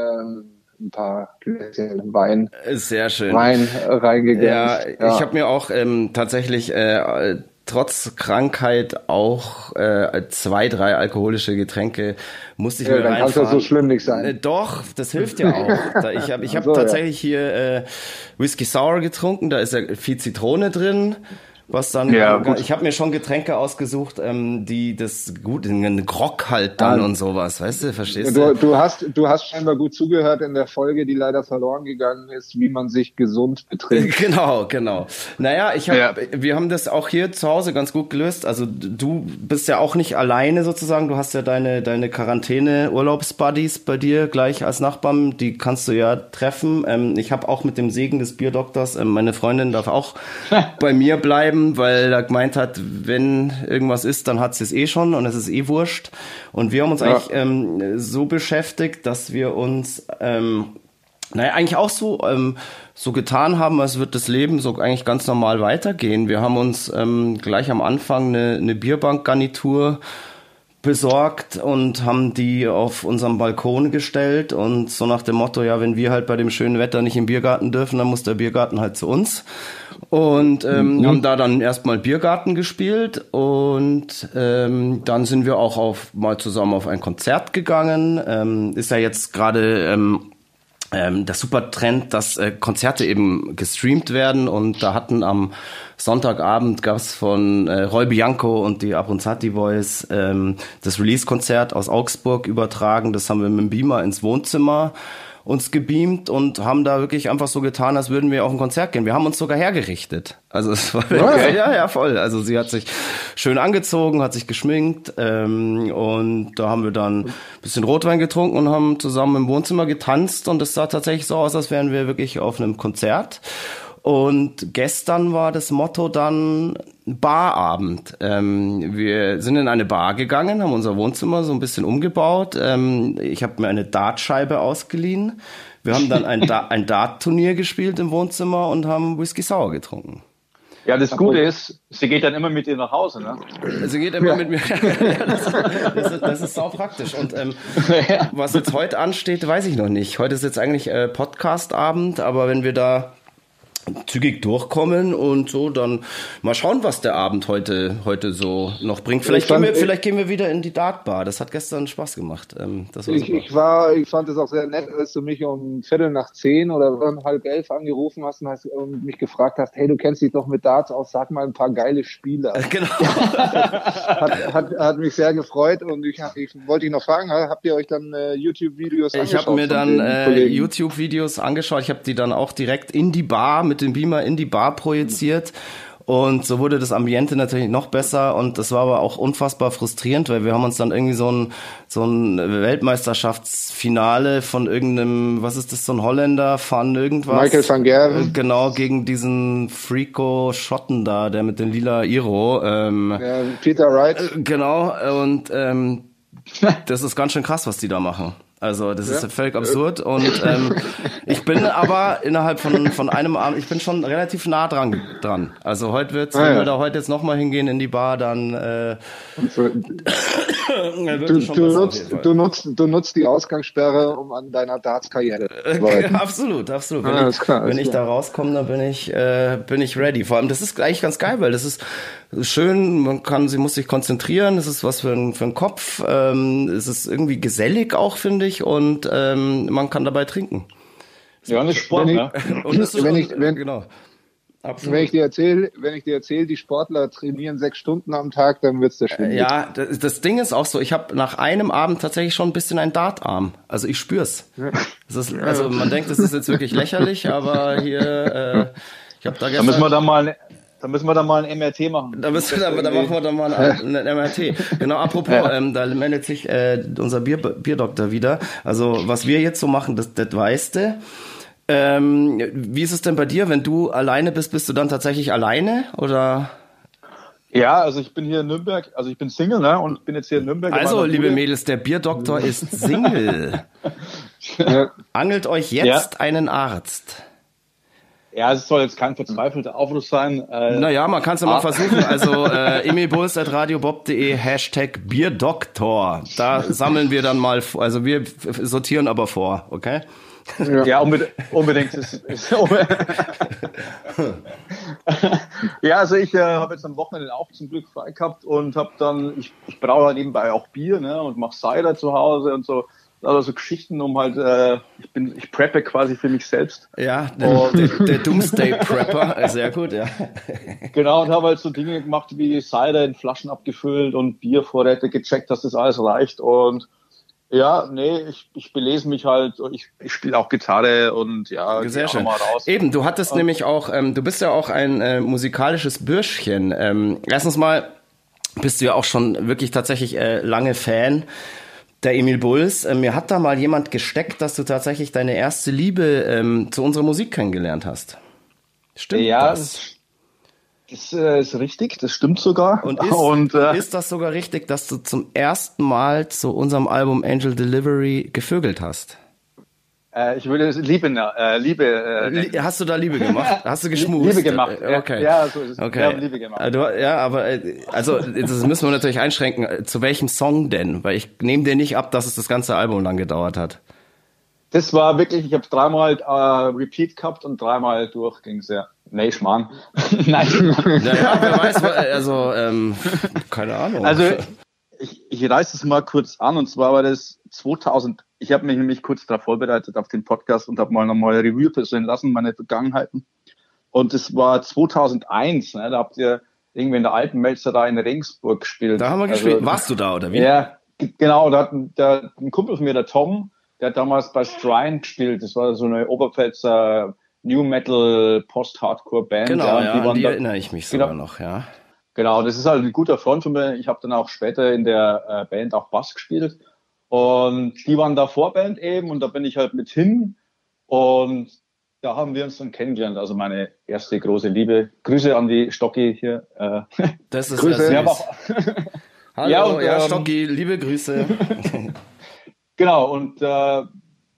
ein paar Gläschen Wein. Sehr schön. Wein reingegangen. Ja, ja, ich habe mir auch ähm, tatsächlich äh, trotz Krankheit auch äh, zwei, drei alkoholische Getränke musste ich ja, mir dann reinfahren. Kann das so schlimm nicht sein. Äh, doch, das hilft ja auch. ich habe ich hab so, tatsächlich ja. hier äh, Whisky Sour getrunken, da ist ja viel Zitrone drin was dann ja, gut. ich habe mir schon Getränke ausgesucht, ähm, die das gut einen Grog halt dann ja. und sowas, weißt du, verstehst du? Du hast du hast scheinbar gut zugehört in der Folge, die leider verloren gegangen ist, wie man sich gesund betrinkt. Genau, genau. Naja, ich hab, ja. wir haben das auch hier zu Hause ganz gut gelöst. Also du bist ja auch nicht alleine sozusagen, du hast ja deine deine Quarantäne Urlaubsbuddies bei dir gleich als Nachbarn, die kannst du ja treffen. Ähm, ich habe auch mit dem Segen des Bierdoktors, ähm, meine Freundin darf auch bei mir bleiben bleiben, weil er gemeint hat, wenn irgendwas ist, dann hat es eh schon und es ist eh wurscht. Und wir haben uns ja. eigentlich ähm, so beschäftigt, dass wir uns ähm, naja, eigentlich auch so, ähm, so getan haben, als wird das Leben so eigentlich ganz normal weitergehen. Wir haben uns ähm, gleich am Anfang eine, eine Bierbankgarnitur besorgt und haben die auf unserem Balkon gestellt und so nach dem Motto, ja, wenn wir halt bei dem schönen Wetter nicht im Biergarten dürfen, dann muss der Biergarten halt zu uns. Und ähm, mhm. haben da dann erstmal Biergarten gespielt und ähm, dann sind wir auch auf, mal zusammen auf ein Konzert gegangen. Ähm, ist ja jetzt gerade ähm, ähm, der super Trend, dass äh, Konzerte eben gestreamt werden und da hatten am Sonntagabend gab's von äh, Roy Bianco und die Abronzati Boys ähm, das Release-Konzert aus Augsburg übertragen. Das haben wir mit dem Beamer ins Wohnzimmer uns gebeamt und haben da wirklich einfach so getan, als würden wir auf ein Konzert gehen. Wir haben uns sogar hergerichtet. Also es war okay. ja, ja, voll. Also sie hat sich schön angezogen, hat sich geschminkt ähm, und da haben wir dann ein bisschen Rotwein getrunken und haben zusammen im Wohnzimmer getanzt und es sah tatsächlich so aus, als wären wir wirklich auf einem Konzert. Und gestern war das Motto dann Barabend. Ähm, wir sind in eine Bar gegangen, haben unser Wohnzimmer so ein bisschen umgebaut. Ähm, ich habe mir eine Dartscheibe ausgeliehen. Wir haben dann ein, da ein Dart-Turnier gespielt im Wohnzimmer und haben Whisky Sour getrunken. Ja, das Gute ist, sie geht dann immer mit dir nach Hause, ne? Sie geht immer ja. mit mir. das, das, ist, das ist sau praktisch. Und ähm, was jetzt heute ansteht, weiß ich noch nicht. Heute ist jetzt eigentlich äh, Podcast-Abend, aber wenn wir da zügig durchkommen und so dann mal schauen, was der Abend heute heute so noch bringt. Vielleicht gehen wir vielleicht gehen wir wieder in die Dartbar. Das hat gestern Spaß gemacht. Ähm, war ich, ich war ich fand es auch sehr nett, als du mich um Viertel nach zehn oder um halb elf angerufen hast und, hast und mich gefragt hast, hey, du kennst dich doch mit Darts aus, sag mal ein paar geile Spieler. Genau. hat, hat, hat mich sehr gefreut und ich, ich wollte dich noch fragen, habt ihr euch dann äh, YouTube-Videos angeschaut? Ich habe mir dann äh, YouTube-Videos angeschaut. Ich habe die dann auch direkt in die Bar mit dem Beamer in die Bar projiziert. Und so wurde das Ambiente natürlich noch besser und das war aber auch unfassbar frustrierend, weil wir haben uns dann irgendwie so ein, so ein Weltmeisterschaftsfinale von irgendeinem, was ist das, so ein Holländer, Van irgendwas. Michael van Gerven. Genau, gegen diesen Freako Schotten da, der mit den lila Iro. Ähm, ja, Peter Wright. Genau, und ähm, das ist ganz schön krass, was die da machen. Also das ja. ist völlig absurd und ähm, ich bin aber innerhalb von, von einem Abend, ich bin schon relativ nah dran. dran. Also heute wird's, ah, wenn ja. wir da heute jetzt nochmal hingehen in die Bar, dann äh, du, du, nutzt, du, nutzt, du nutzt die Ausgangssperre, um an deiner Darts-Karriere zu absolut, absolut. Wenn, ah, ich, klar, wenn ich da rauskomme, dann bin ich, äh, bin ich ready. Vor allem, das ist eigentlich ganz geil, weil das ist schön, man kann, sie muss sich konzentrieren, es ist was für ein, für ein Kopf, ähm, es ist irgendwie gesellig auch, finde ich, und ähm, man kann dabei trinken. Ja, nicht Sport, wenn ne? Und das ist wenn ich, wenn, genau. Absolut. Wenn ich dir erzähle, wenn ich dir erzähle, die Sportler trainieren sechs Stunden am Tag, dann wird's der schwindelig. Ja, das, das, Ding ist auch so, ich habe nach einem Abend tatsächlich schon ein bisschen einen Dartarm. Also ich spür's. Ist, also man denkt, das ist jetzt wirklich lächerlich, aber hier, äh, ich habe da gestern. Da müssen wir da mal da müssen wir dann mal ein MRT machen. Da, müssen wir, da, da machen wir dann mal ein, ein MRT. Genau, apropos, ja. ähm, da meldet sich äh, unser Bier, Bierdoktor wieder. Also was wir jetzt so machen, das, das weißt du. Ähm, wie ist es denn bei dir, wenn du alleine bist, bist du dann tatsächlich alleine oder? Ja, also ich bin hier in Nürnberg, also ich bin Single, ne, und bin jetzt hier in Nürnberg. Also, liebe Mädels, der Bierdoktor ist Single. Angelt euch jetzt ja. einen Arzt. Ja, es soll jetzt kein verzweifelter Aufruf sein. Äh, naja, man kann es ja mal ah. versuchen. Also äh, emilbulls.radiobob.de Hashtag Bierdoktor. Da sammeln wir dann mal, also wir sortieren aber vor, okay? Ja, ja unbedingt. unbedingt ist, ist, ja, also ich äh, habe jetzt am Wochenende auch zum Glück frei gehabt und habe dann, ich, ich brauche halt nebenbei auch Bier ne, und mache Cider zu Hause und so also so Geschichten, um halt, äh, ich bin, ich preppe quasi für mich selbst. Ja, der, der, der Doomsday Prepper, sehr gut, ja. Genau, und habe halt so Dinge gemacht wie Cider in Flaschen abgefüllt und Biervorräte gecheckt, dass das alles reicht und ja, nee, ich, ich belese mich halt, ich, ich spiele auch Gitarre und ja, sehr schön. Mal raus. Eben, du hattest und, nämlich auch, ähm, du bist ja auch ein äh, musikalisches Bürschchen. Ähm, erstens mal bist du ja auch schon wirklich tatsächlich äh, lange Fan der Emil Bulls. Äh, mir hat da mal jemand gesteckt, dass du tatsächlich deine erste Liebe ähm, zu unserer Musik kennengelernt hast. Stimmt ja, das? Das äh, ist richtig, das stimmt sogar. Und, ist, Und äh, ist das sogar richtig, dass du zum ersten Mal zu unserem Album Angel Delivery gevögelt hast? Äh, ich würde Liebe, äh, Liebe. Äh, Hast du da Liebe gemacht? Hast du geschmust? Liebe gemacht. Okay. Ja, so ist es. Okay. Wir haben Liebe gemacht. Du, ja, aber äh, also das müssen wir natürlich einschränken. Zu welchem Song denn? Weil ich nehme dir nicht ab, dass es das ganze Album lang gedauert hat. Das war wirklich, ich habe dreimal äh, Repeat gehabt und dreimal durch ging's ja. Nee, Schmarrn. Nein. Ja, wer weiß, also ähm, keine Ahnung. Also ich, ich reiße es mal kurz an und zwar war das 2000 ich habe mich nämlich kurz darauf vorbereitet auf den Podcast und habe mal nochmal Revue passieren lassen, meine Vergangenheiten. Und es war 2001, ne, da habt ihr irgendwie in der alten Melzerei in Regensburg gespielt. Da haben wir gespielt. Also, Warst du da oder wie? Ja, genau. Da hat der, ein Kumpel von mir, der Tom, der hat damals bei Strine gespielt. Das war so eine Oberpfälzer New Metal Post-Hardcore Band. Genau, ja, ja die, an die da, erinnere ich mich sogar genau, noch, ja. Genau, das ist halt ein guter Freund von mir. Ich habe dann auch später in der äh, Band auch Bass gespielt. Und die waren da Vorband eben und da bin ich halt mit hin und da haben wir uns dann kennengelernt. Also meine erste große Liebe. Grüße an die Stocki hier. Äh, das ist Grüße. Ja, auch, Hallo, ja, und, ja, ähm, Stocki, liebe Grüße. genau, und äh,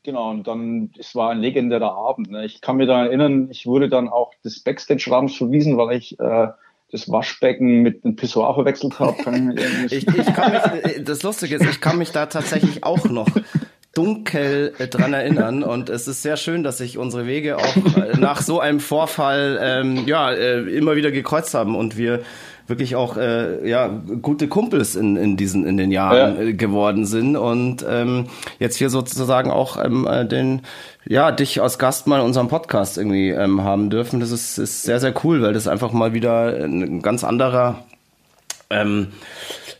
genau, und dann, es war ein legendärer Abend. Ne? Ich kann mich da erinnern, ich wurde dann auch des Backstage-Raums verwiesen, weil ich äh, das Waschbecken mit einem Pissoir verwechselt habe. ich, ich kann mich, das Lustige ist, ich kann mich da tatsächlich auch noch dunkel äh, dran erinnern und es ist sehr schön, dass sich unsere Wege auch äh, nach so einem Vorfall ähm, ja äh, immer wieder gekreuzt haben und wir wirklich auch äh, ja gute Kumpels in, in diesen in den Jahren ja. Äh, geworden sind und ähm, jetzt hier sozusagen auch ähm, äh, den ja dich als Gast mal in unserem Podcast irgendwie ähm, haben dürfen. Das ist, ist sehr sehr cool, weil das einfach mal wieder ein ganz anderer ähm,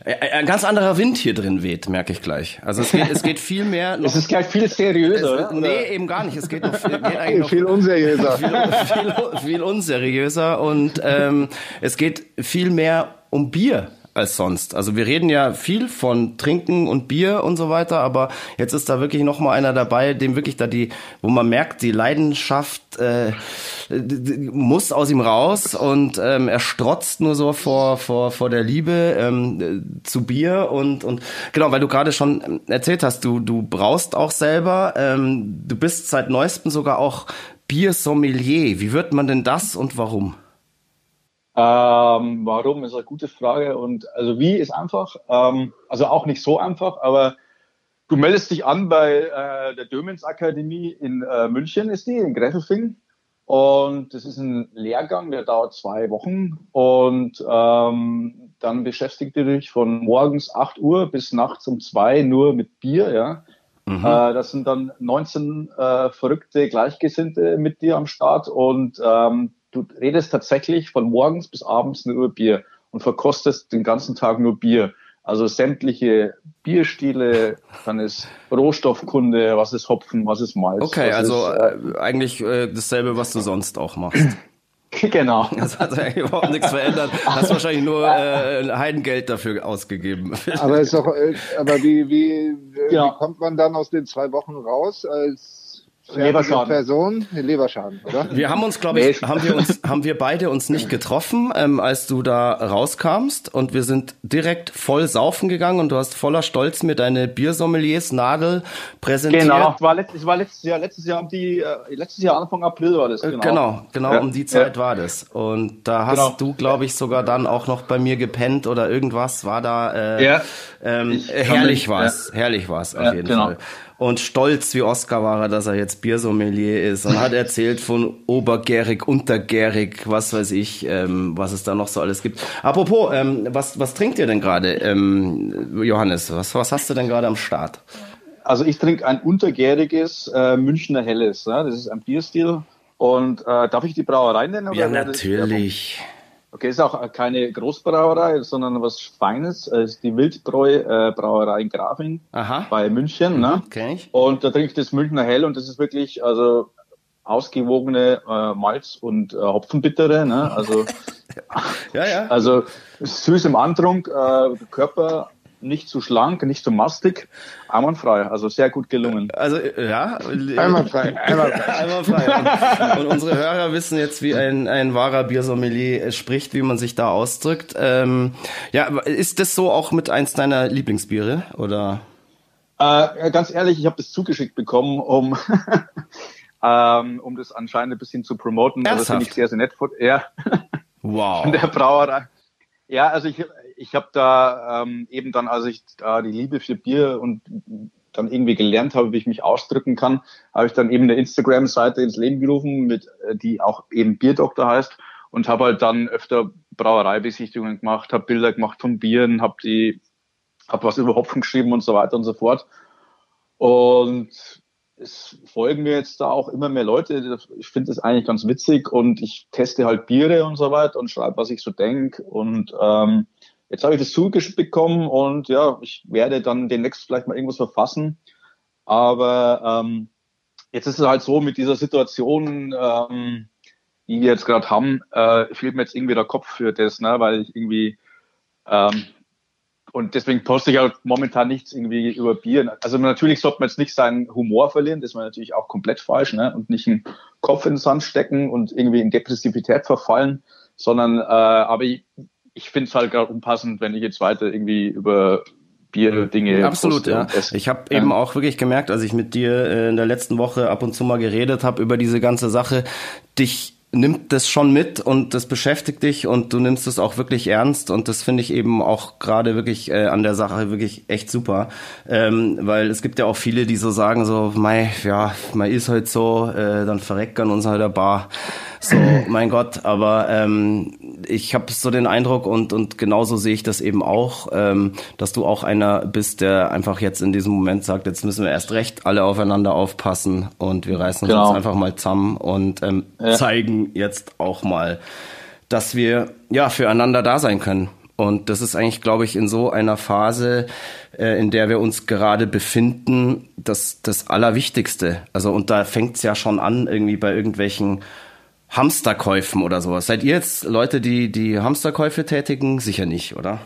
ein ganz anderer Wind hier drin weht, merke ich gleich. Also es geht, es geht viel mehr. Noch, es ist gleich viel seriöser, es, Nee, eben gar nicht. Es geht, noch, geht eigentlich noch viel unseriöser. Viel, viel, viel unseriöser und ähm, es geht viel mehr um Bier als sonst. Also wir reden ja viel von Trinken und Bier und so weiter, aber jetzt ist da wirklich noch mal einer dabei, dem wirklich da die, wo man merkt, die Leidenschaft äh, muss aus ihm raus und ähm, er strotzt nur so vor vor vor der Liebe ähm, zu Bier und und genau, weil du gerade schon erzählt hast, du du brauchst auch selber, ähm, du bist seit neuestem sogar auch Biersommelier. Wie wird man denn das und warum? Ähm, warum ist eine gute Frage. Und also wie ist einfach, ähm, also auch nicht so einfach, aber du meldest dich an bei äh, der Dömens Akademie in äh, München ist die, in Gräfelfing und das ist ein Lehrgang, der dauert zwei Wochen. Und ähm, dann beschäftigt du dich von morgens 8 Uhr bis nachts um zwei nur mit Bier, ja. Mhm. Äh, das sind dann 19 äh, verrückte Gleichgesinnte mit dir am Start. Und ähm, du redest tatsächlich von morgens bis abends nur über Bier und verkostest den ganzen Tag nur Bier. Also sämtliche Bierstile, dann ist Rohstoffkunde, was ist Hopfen, was ist Malz. Okay, also ist, äh, eigentlich äh, dasselbe, was du sonst auch machst. Genau. Das hat eigentlich überhaupt nichts verändert. Hast wahrscheinlich nur äh, Heidengeld dafür ausgegeben. Aber ist doch, äh, aber wie, wie, ja. wie kommt man dann aus den zwei Wochen raus als Leberschaden. Person, Leberschaden, oder? Wir haben uns, glaube ich, haben wir uns, haben wir beide uns nicht getroffen, ähm, als du da rauskamst und wir sind direkt voll saufen gegangen und du hast voller Stolz mir deine Biersommeliers Nadel präsentiert. Genau, war, letzt, war letztes Jahr, letztes Jahr die, äh, letztes Jahr Anfang April war das. Äh, genau, genau, genau ja. um die Zeit ja. war das. Und da hast genau. du, glaube ich, sogar dann auch noch bei mir gepennt oder irgendwas war da. Äh, ja. Ähm, herrlich war's, ja. herrlich war's auf jeden genau. Fall und stolz wie Oscar war er, dass er jetzt Biersommelier ist und hat erzählt von obergärig, untergärig, was weiß ich, ähm, was es da noch so alles gibt. Apropos, ähm, was, was trinkt ihr denn gerade, ähm, Johannes? Was, was hast du denn gerade am Start? Also ich trinke ein untergäriges äh, Münchner Helles. Ja? Das ist ein Bierstil. Und äh, darf ich die Brauerei nennen? Ja, natürlich. Okay, ist auch keine Großbrauerei, sondern was Feines. Es ist die Wildbräu äh, in Grafing Aha. bei München. Ne? Okay. Mhm, und da trinke ich das Münchner Hell und das ist wirklich also ausgewogene äh, Malz und äh, Hopfenbittere. Ne? Also, ja, ja. also süß im Antrunk, äh, Körper nicht zu schlank, nicht zu mastig, einwandfrei. Also sehr gut gelungen. Also ja, einwandfrei, einwandfrei. einwandfrei. Und, und, unsere Hörer wissen jetzt, wie ein, ein wahrer Biersommelier spricht, wie man sich da ausdrückt. Ähm, ja, ist das so auch mit eins deiner Lieblingsbiere oder? Äh, ganz ehrlich, ich habe das zugeschickt bekommen, um ähm, um das anscheinend ein bisschen zu promoten. Ernsthaft? Also finde ich sehr, sehr nett von, ja, wow. von der Brauerei. Ja, also ich, ich habe da ähm, eben dann, als ich da die Liebe für Bier und dann irgendwie gelernt habe, wie ich mich ausdrücken kann, habe ich dann eben eine Instagram-Seite ins Leben gerufen, mit äh, die auch eben Bierdoktor heißt und habe halt dann öfter Brauereibesichtigungen gemacht, habe Bilder gemacht von Bieren, habe die, habe was über Hopfen geschrieben und so weiter und so fort. Und es folgen mir jetzt da auch immer mehr Leute. Ich finde das eigentlich ganz witzig und ich teste halt Biere und so weiter und schreibe, was ich so denke und ähm, Jetzt habe ich das zugeschickt bekommen und ja, ich werde dann demnächst vielleicht mal irgendwas verfassen. Aber ähm, jetzt ist es halt so mit dieser Situation, ähm, die wir jetzt gerade haben, äh, fehlt mir jetzt irgendwie der Kopf für das, ne? weil ich irgendwie ähm, und deswegen poste ich halt momentan nichts irgendwie über Bier. Also natürlich sollte man jetzt nicht seinen Humor verlieren, das ist natürlich auch komplett falsch, ne? Und nicht einen Kopf in den Sand stecken und irgendwie in Depressivität verfallen, sondern äh, aber ich, ich finde es halt gerade unpassend, wenn ich jetzt weiter irgendwie über Bier-Dinge. Absolut, ja. Ich habe eben auch wirklich gemerkt, als ich mit dir äh, in der letzten Woche ab und zu mal geredet habe über diese ganze Sache, dich nimmt das schon mit und das beschäftigt dich und du nimmst es auch wirklich ernst und das finde ich eben auch gerade wirklich äh, an der Sache wirklich echt super, ähm, weil es gibt ja auch viele, die so sagen so, mei, ja, mei ist halt so, äh, dann verreckt an uns halt der Bar. So, mein Gott, aber ähm, ich habe so den Eindruck und und genauso sehe ich das eben auch, ähm, dass du auch einer bist, der einfach jetzt in diesem Moment sagt, jetzt müssen wir erst recht alle aufeinander aufpassen und wir reißen uns Genau. jetzt einfach mal zusammen und ähm, Ja. zeigen jetzt auch mal, dass wir ja füreinander da sein können. Und das ist eigentlich, glaube ich, in so einer Phase, äh, in der wir uns gerade befinden, das, das Allerwichtigste. Also, und da fängt's ja schon an, irgendwie bei irgendwelchen Hamsterkäufen oder sowas. Seid ihr jetzt Leute, die die Hamsterkäufe tätigen? Sicher nicht, oder?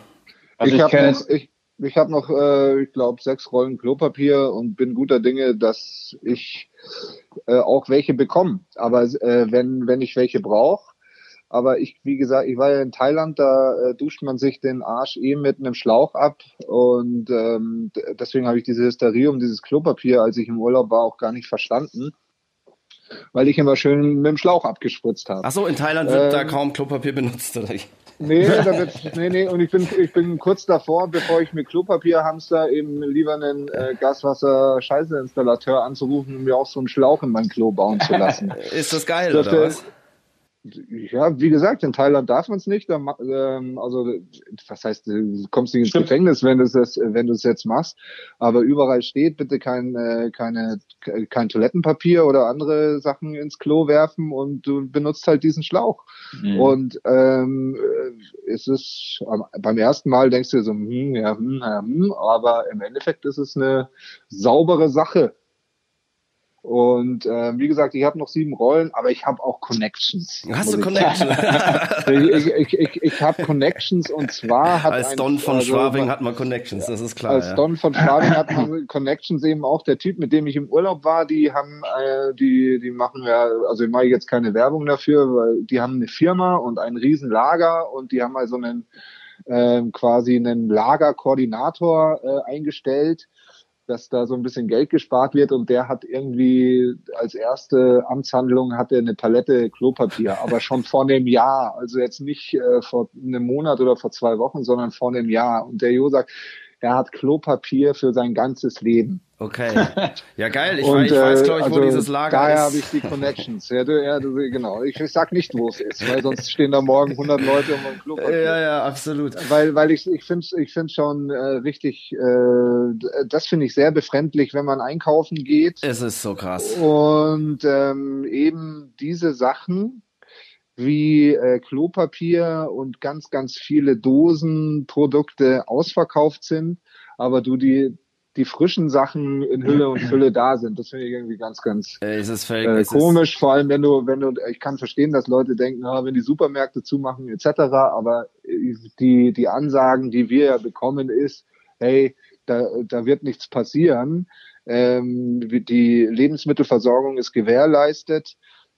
Also ich ich, habe noch, ich, ich hab noch äh, ich glaube, sechs Rollen Klopapier und bin guter Dinge, dass ich äh, auch welche bekomme. Aber äh, wenn, wenn ich welche brauche, aber ich, wie gesagt, ich war ja in Thailand, da äh, duscht man sich den Arsch eh mit einem Schlauch ab und ähm, deswegen habe ich diese Hysterie um dieses Klopapier, als ich im Urlaub war, auch gar nicht verstanden, weil ich immer schön mit dem Schlauch abgespritzt habe. Ach so, in Thailand wird da Ähm, kaum Klopapier benutzt, oder? Nee, da wird, nee, nee, und ich bin, ich bin kurz davor, bevor ich mir Klopapier hamster, eben lieber einen äh, Gaswasser-Scheißeinstallateur anzurufen, um mir auch so einen Schlauch in mein Klo bauen zu lassen. Ist das geil, Das, oder was? Ja, wie gesagt, in Thailand darf man es nicht. Da, ähm, also was heißt, du kommst nicht ins Stimmt. Gefängnis, wenn du es das, wenn du es jetzt machst. Aber überall steht, bitte kein äh, keine kein Toilettenpapier oder andere Sachen ins Klo werfen und du benutzt halt diesen Schlauch. Mhm. Und ähm, äh, es ist beim ersten Mal denkst du dir so, hm, ja, hm, ja, hm, aber im Endeffekt ist es eine saubere Sache. Und ähm, wie gesagt, ich habe noch sieben Rollen, aber ich habe auch Connections. Hast du ich Connection? sagen. Ich, ich, ich, ich habe Connections und zwar hat Als ein- Don von also, Schwabing hat man Connections, das ist klar. als ja. Don von Schwabing hat man Connections eben auch. Der Typ, mit dem ich im Urlaub war, die haben, äh, die, die machen ja, also ich mache jetzt keine Werbung dafür, weil die haben eine Firma und ein Riesenlager und die haben also einen ähm, quasi einen Lagerkoordinator äh, eingestellt, dass da so ein bisschen Geld gespart wird und der hat irgendwie als erste Amtshandlung hat er eine Palette Klopapier, aber schon vor einem Jahr, also jetzt nicht äh, vor einem Monat oder vor zwei Wochen, sondern vor einem Jahr. Und der Jo sagt, er hat Klopapier für sein ganzes Leben. Okay. Ja, geil. Ich, und, weiß, ich weiß, glaube ich, also wo dieses Lager daher ist. habe ich die Connections. Ja, du, ja, du, genau. Ich, ich sag nicht, wo es ist, weil sonst stehen da morgen 100 Leute um ein Klopapier. ja, ja, absolut. Weil, weil ich, ich finde ich finde schon äh, richtig, äh, das finde ich sehr befremdlich, wenn man einkaufen geht Es ist so krass. und ähm, eben diese Sachen wie äh, Klopapier und ganz, ganz viele Dosenprodukte ausverkauft sind, aber du die die frischen Sachen in Hülle und Fülle da sind. Das finde ich irgendwie ganz, ganz Es ist völlig äh, komisch, vor allem wenn du, wenn du, ich kann verstehen, dass Leute denken, ah, wenn die Supermärkte zumachen etc., aber äh, die, die Ansagen, die wir ja bekommen, ist, hey, da, da wird nichts passieren. Ähm, die Lebensmittelversorgung ist gewährleistet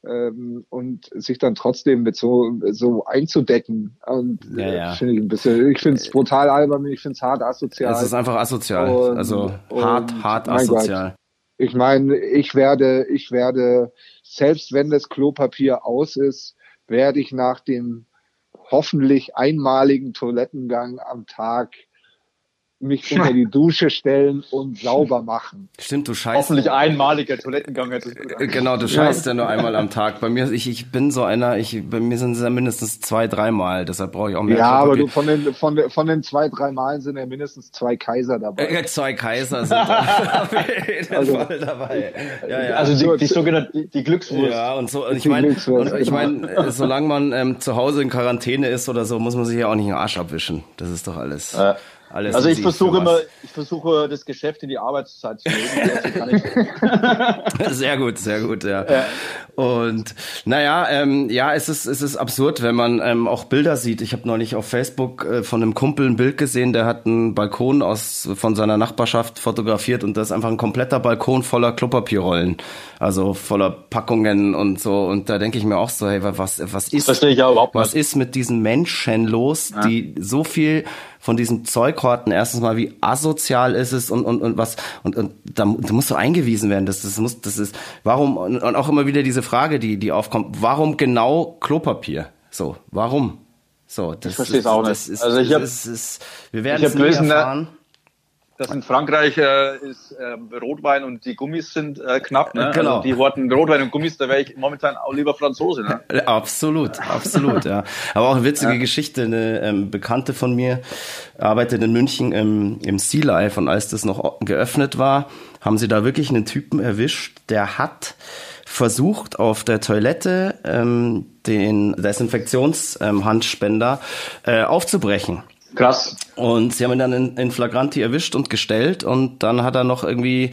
ähm, und sich dann trotzdem mit so so einzudecken und Ja, äh, ja. finde ich ein bisschen ich finde es brutal albern ich finde es hart asozial Es ist einfach asozial. Und- also hart, und hart mein Gott. asozial. ich meine, ich werde, ich werde, selbst wenn das Klopapier aus ist, werde ich nach dem hoffentlich einmaligen Toilettengang am Tag mich unter die Dusche stellen und sauber machen. Stimmt, du scheißt. Hoffentlich einmaliger Toilettengang. sich gut Äh. Genau, du scheißt ja nur einmal am Tag. Bei mir, ich, ich bin so einer, ich, bei mir sind es ja mindestens zwei, dreimal, deshalb brauche ich auch mehr Ja, aber du von den, von, den- von den zwei, drei Malen sind ja mindestens zwei Kaiser dabei. Äh, Zwei Kaiser sind auf jeden Also- Fall dabei. Ja, ja. Also die, die sogenannte die, die Glückswurst. ja, und so, und ich meine, ich meine, äh, solange man ähm, zu Hause in Quarantäne ist oder so, muss man sich ja auch nicht den Arsch abwischen. Das ist doch alles. Ja. Alles Also ich versuche immer, ich versuche das Geschäft in die Arbeitszeit zu legen. Sehr gut, sehr gut, ja. Und naja, ähm, ja, es ist, es ist absurd, wenn man ähm, auch Bilder sieht. Ich habe neulich auf Facebook äh, von einem Kumpel ein Bild gesehen, der hat einen Balkon aus von seiner Nachbarschaft fotografiert und das ist einfach ein kompletter Balkon voller Klopapierrollen. Also voller Packungen und so. Und da denke ich mir auch so, hey, was, was ist ja was ist mit diesen Menschen los, die so viel von diesem Zeughorten. Erstens mal, wie asozial ist es und, und, und was, und, und da, da muss so eingewiesen werden. Das, das muss, das ist, warum, und, und auch immer wieder diese Frage, die, die aufkommt, warum genau Klopapier? So, warum? So, das ich verstehe es auch nicht. Ist, also ich habe, wir werden es nie erfahren. Das in Frankreich äh, ist äh, Rotwein und die Gummis sind äh, knapp. Ne? Genau. Also die Horten Rotwein und Gummis, da wäre ich momentan auch lieber Franzose. Ne? Absolut, absolut, ja. Aber auch eine witzige ja. Geschichte. Eine ähm, Bekannte von mir arbeitet in München im, im Sea Life und als das noch geöffnet war, haben sie da wirklich einen Typen erwischt, der hat versucht, auf der Toilette ähm, den Desinfektionshandspender ähm, äh, aufzubrechen. Krass. Und sie haben ihn dann in, in Flagranti erwischt und gestellt und dann hat er noch irgendwie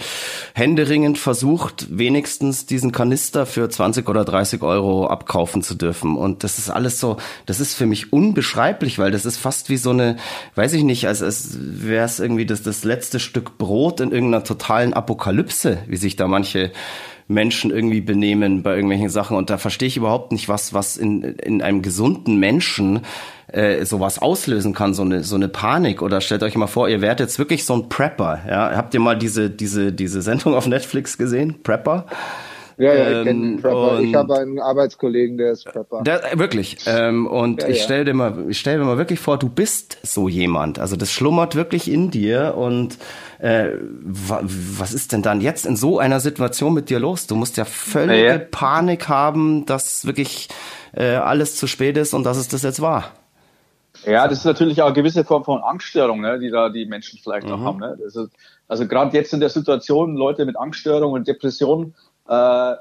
händeringend versucht, wenigstens diesen Kanister für 20 oder 30 Euro abkaufen zu dürfen. Und das ist alles so, das ist für mich unbeschreiblich, weil das ist fast wie so eine, weiß ich nicht, als, als wäre es irgendwie das, das letzte Stück Brot in irgendeiner totalen Apokalypse, wie sich da manche Menschen irgendwie benehmen bei irgendwelchen Sachen. Und da verstehe ich überhaupt nicht, was, was in, in einem gesunden Menschen äh, sowas auslösen kann, so eine so eine Panik oder stellt euch mal vor, ihr werdet jetzt wirklich so ein Prepper, ja? Habt ihr mal diese diese diese Sendung auf Netflix gesehen, Prepper? Ja, ja, ich kenne ähm, Prepper. Ich habe einen Arbeitskollegen, der ist Prepper. Der, wirklich. Ähm, und ja, ich stelle dir mal, ich stelle mir mal wirklich vor, du bist so jemand. Also das schlummert wirklich in dir. Und äh, wa, was ist denn dann jetzt in so einer Situation mit dir los? Du musst ja völlige ja, Panik haben, dass wirklich äh, alles zu spät ist und dass es das jetzt war. Ja, das ist natürlich auch eine gewisse Form von Angststörung, ne, die da die Menschen vielleicht mhm. auch haben. Ne? Ist, also gerade jetzt in der Situation, Leute mit Angststörung und Depression, äh,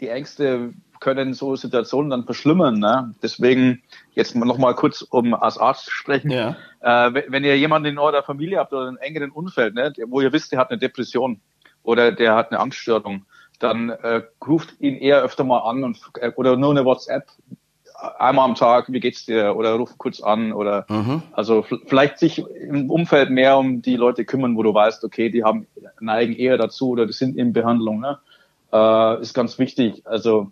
die Ängste können so Situationen dann verschlimmern. Ne? Deswegen jetzt noch mal kurz, um als Arzt zu sprechen. Ja. Äh, wenn ihr jemanden in eurer Familie habt oder in einem engeren Umfeld, ne, wo ihr wisst, der hat eine Depression oder der hat eine Angststörung, dann äh, ruft ihn eher öfter mal an und, äh, oder nur eine WhatsApp einmal am Tag, wie geht's dir? Oder ruf kurz an oder mhm. also vielleicht sich im Umfeld mehr um die Leute kümmern, wo du weißt, okay, die haben neigen eher dazu oder die sind in Behandlung, ne? Äh, ist ganz wichtig. Also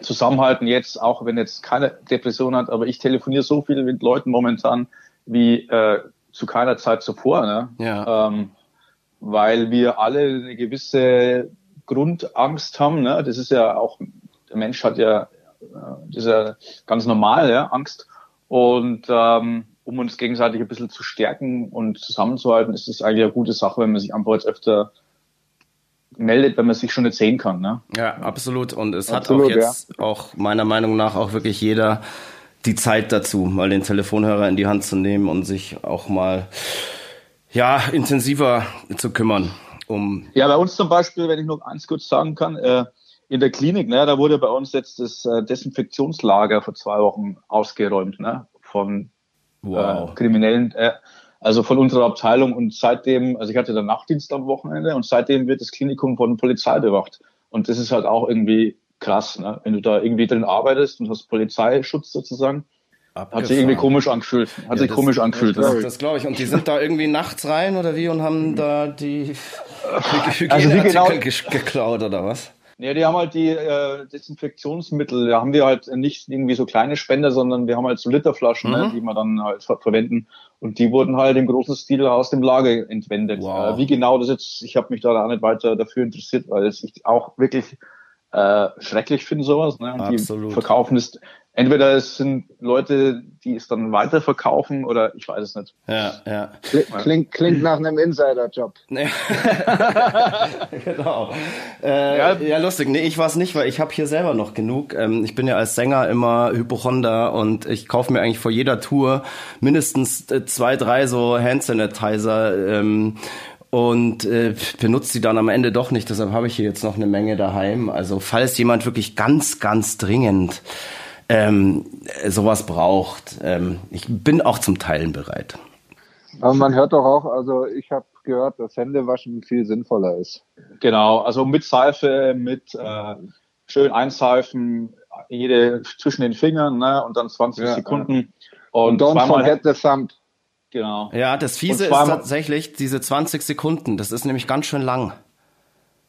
zusammenhalten jetzt, auch wenn jetzt keine Depression hat, aber ich telefoniere so viel mit Leuten momentan wie äh, zu keiner Zeit zuvor, ne? Ja. Ähm, weil wir alle eine gewisse Grundangst haben, ne? Das ist ja auch, der Mensch hat ja das ist ja ganz normal, ja, Angst. Und ähm, um uns gegenseitig ein bisschen zu stärken und zusammenzuhalten, ist es eigentlich eine gute Sache, wenn man sich einfach jetzt öfter meldet, wenn man sich schon nicht sehen kann. Ne? Ja, absolut. Und es absolut, hat auch jetzt ja. auch meiner Meinung nach auch wirklich jeder die Zeit dazu, mal den Telefonhörer in die Hand zu nehmen und sich auch mal ja intensiver zu kümmern. Um ja, bei uns zum Beispiel, wenn ich noch eins kurz sagen kann, äh, in der Klinik, ne, da wurde bei uns jetzt das äh, Desinfektionslager vor zwei Wochen ausgeräumt, ne, von wow. äh, Kriminellen, äh, also von unserer Abteilung und seitdem, also ich hatte dann Nachtdienst am Wochenende und seitdem wird das Klinikum von Polizei bewacht. Und das ist halt auch irgendwie krass, ne? wenn du da irgendwie drin arbeitest und hast Polizeischutz sozusagen. Abgefahren. Hat sich irgendwie komisch angefühlt. Hat ja, sich das, komisch angefühlt. Das, das glaube ich. Und die sind da irgendwie nachts rein oder wie und haben da die Hygieneartikel also genau, geklaut oder was? Ja, die haben halt die äh, Desinfektionsmittel, da haben wir halt nicht irgendwie so kleine Spender, sondern wir haben halt so Literflaschen, ne, mhm. ne, die wir dann halt ver verwenden. Und die wurden halt im großen Stil aus dem Lager entwendet. Wow. Äh, wie genau das jetzt, ich habe mich da auch nicht weiter dafür interessiert, weil es ich auch wirklich äh, schrecklich finde sowas. Ne? Und Absolut. die verkaufen es entweder es sind Leute, die es dann weiterverkaufen oder ich weiß es nicht. Ja, ja. Klingt, klingt nach einem Insider-Job. genau. Äh, ja. ja. lustig. Nee, ich war es nicht, weil ich habe hier selber noch genug. Ähm, ich bin ja als Sänger immer Hypochonder und ich kaufe mir eigentlich vor jeder Tour mindestens äh, zwei, drei so Hand Sanitizer. Ähm, und äh, benutzt sie dann am Ende doch nicht. Deshalb habe ich hier jetzt noch eine Menge daheim. Also falls jemand wirklich ganz, ganz dringend ähm, sowas braucht. Ähm, ich bin auch zum Teilen bereit. Aber man hört doch auch, also ich habe gehört, dass Händewaschen viel sinnvoller ist. Genau, also mit Seife, mit äh, schön einseifen, jede zwischen den Fingern, ne, und dann 20 ja, Sekunden. Ja. Und, und don't forget the thumb. Genau. Ja, das Fiese ist tatsächlich diese 20 Sekunden. Das ist nämlich ganz schön lang.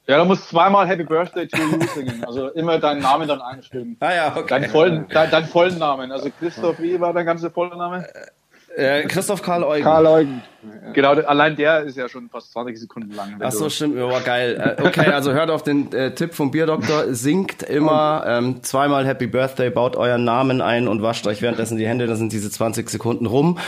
Ja, du musst zweimal Happy Birthday to you singen. Also immer deinen Namen dann einschreiben. Ah ja, okay. Deinen vollen, dein, deinen vollen Namen. Also Christoph, wie war dein ganzer voller Name? Äh, Christoph Karl Eugen. Karl Eugen. Genau, allein der ist ja schon fast 20 Sekunden lang. Ach so, stimmt. Ja, geil. Äh, okay, also hört auf den äh, Tipp vom Bierdoktor. Singt immer ähm, zweimal Happy Birthday, baut euren Namen ein und wascht euch währenddessen die Hände. Dann sind diese 20 Sekunden rum.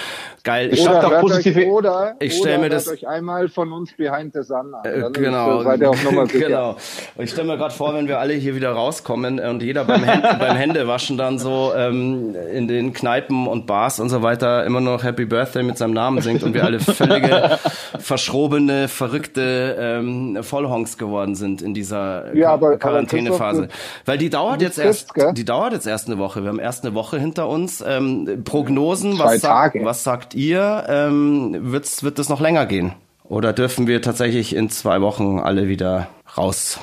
Geil. Ich Oder hört positive- euch, oder, Ich stell oder mir das- euch einmal von uns Behind the Sun an. Äh, Dann genau. Ist, seid ihr auf Nummer sicher. genau. Und ich stelle mir gerade vor, wenn wir alle hier wieder rauskommen und jeder beim, Händ beim Händewaschen dann so ähm, in den Kneipen und Bars und so weiter immer noch Happy Birthday mit seinem Namen singt und wir alle völlige verschrobene, verrückte ähm, Vollhonks geworden sind in dieser Ja, Quar- aber- aber Quarantänephase. Christoph, Weil die dauert jetzt erst, gell? die dauert jetzt erst eine Woche. Wir haben erst eine Woche hinter uns. Ähm, Prognosen, Zwei was, sagt, Tage. was sagt ihr? Ähm, wird's, wird es noch länger gehen? Oder dürfen wir tatsächlich in zwei Wochen alle wieder raus?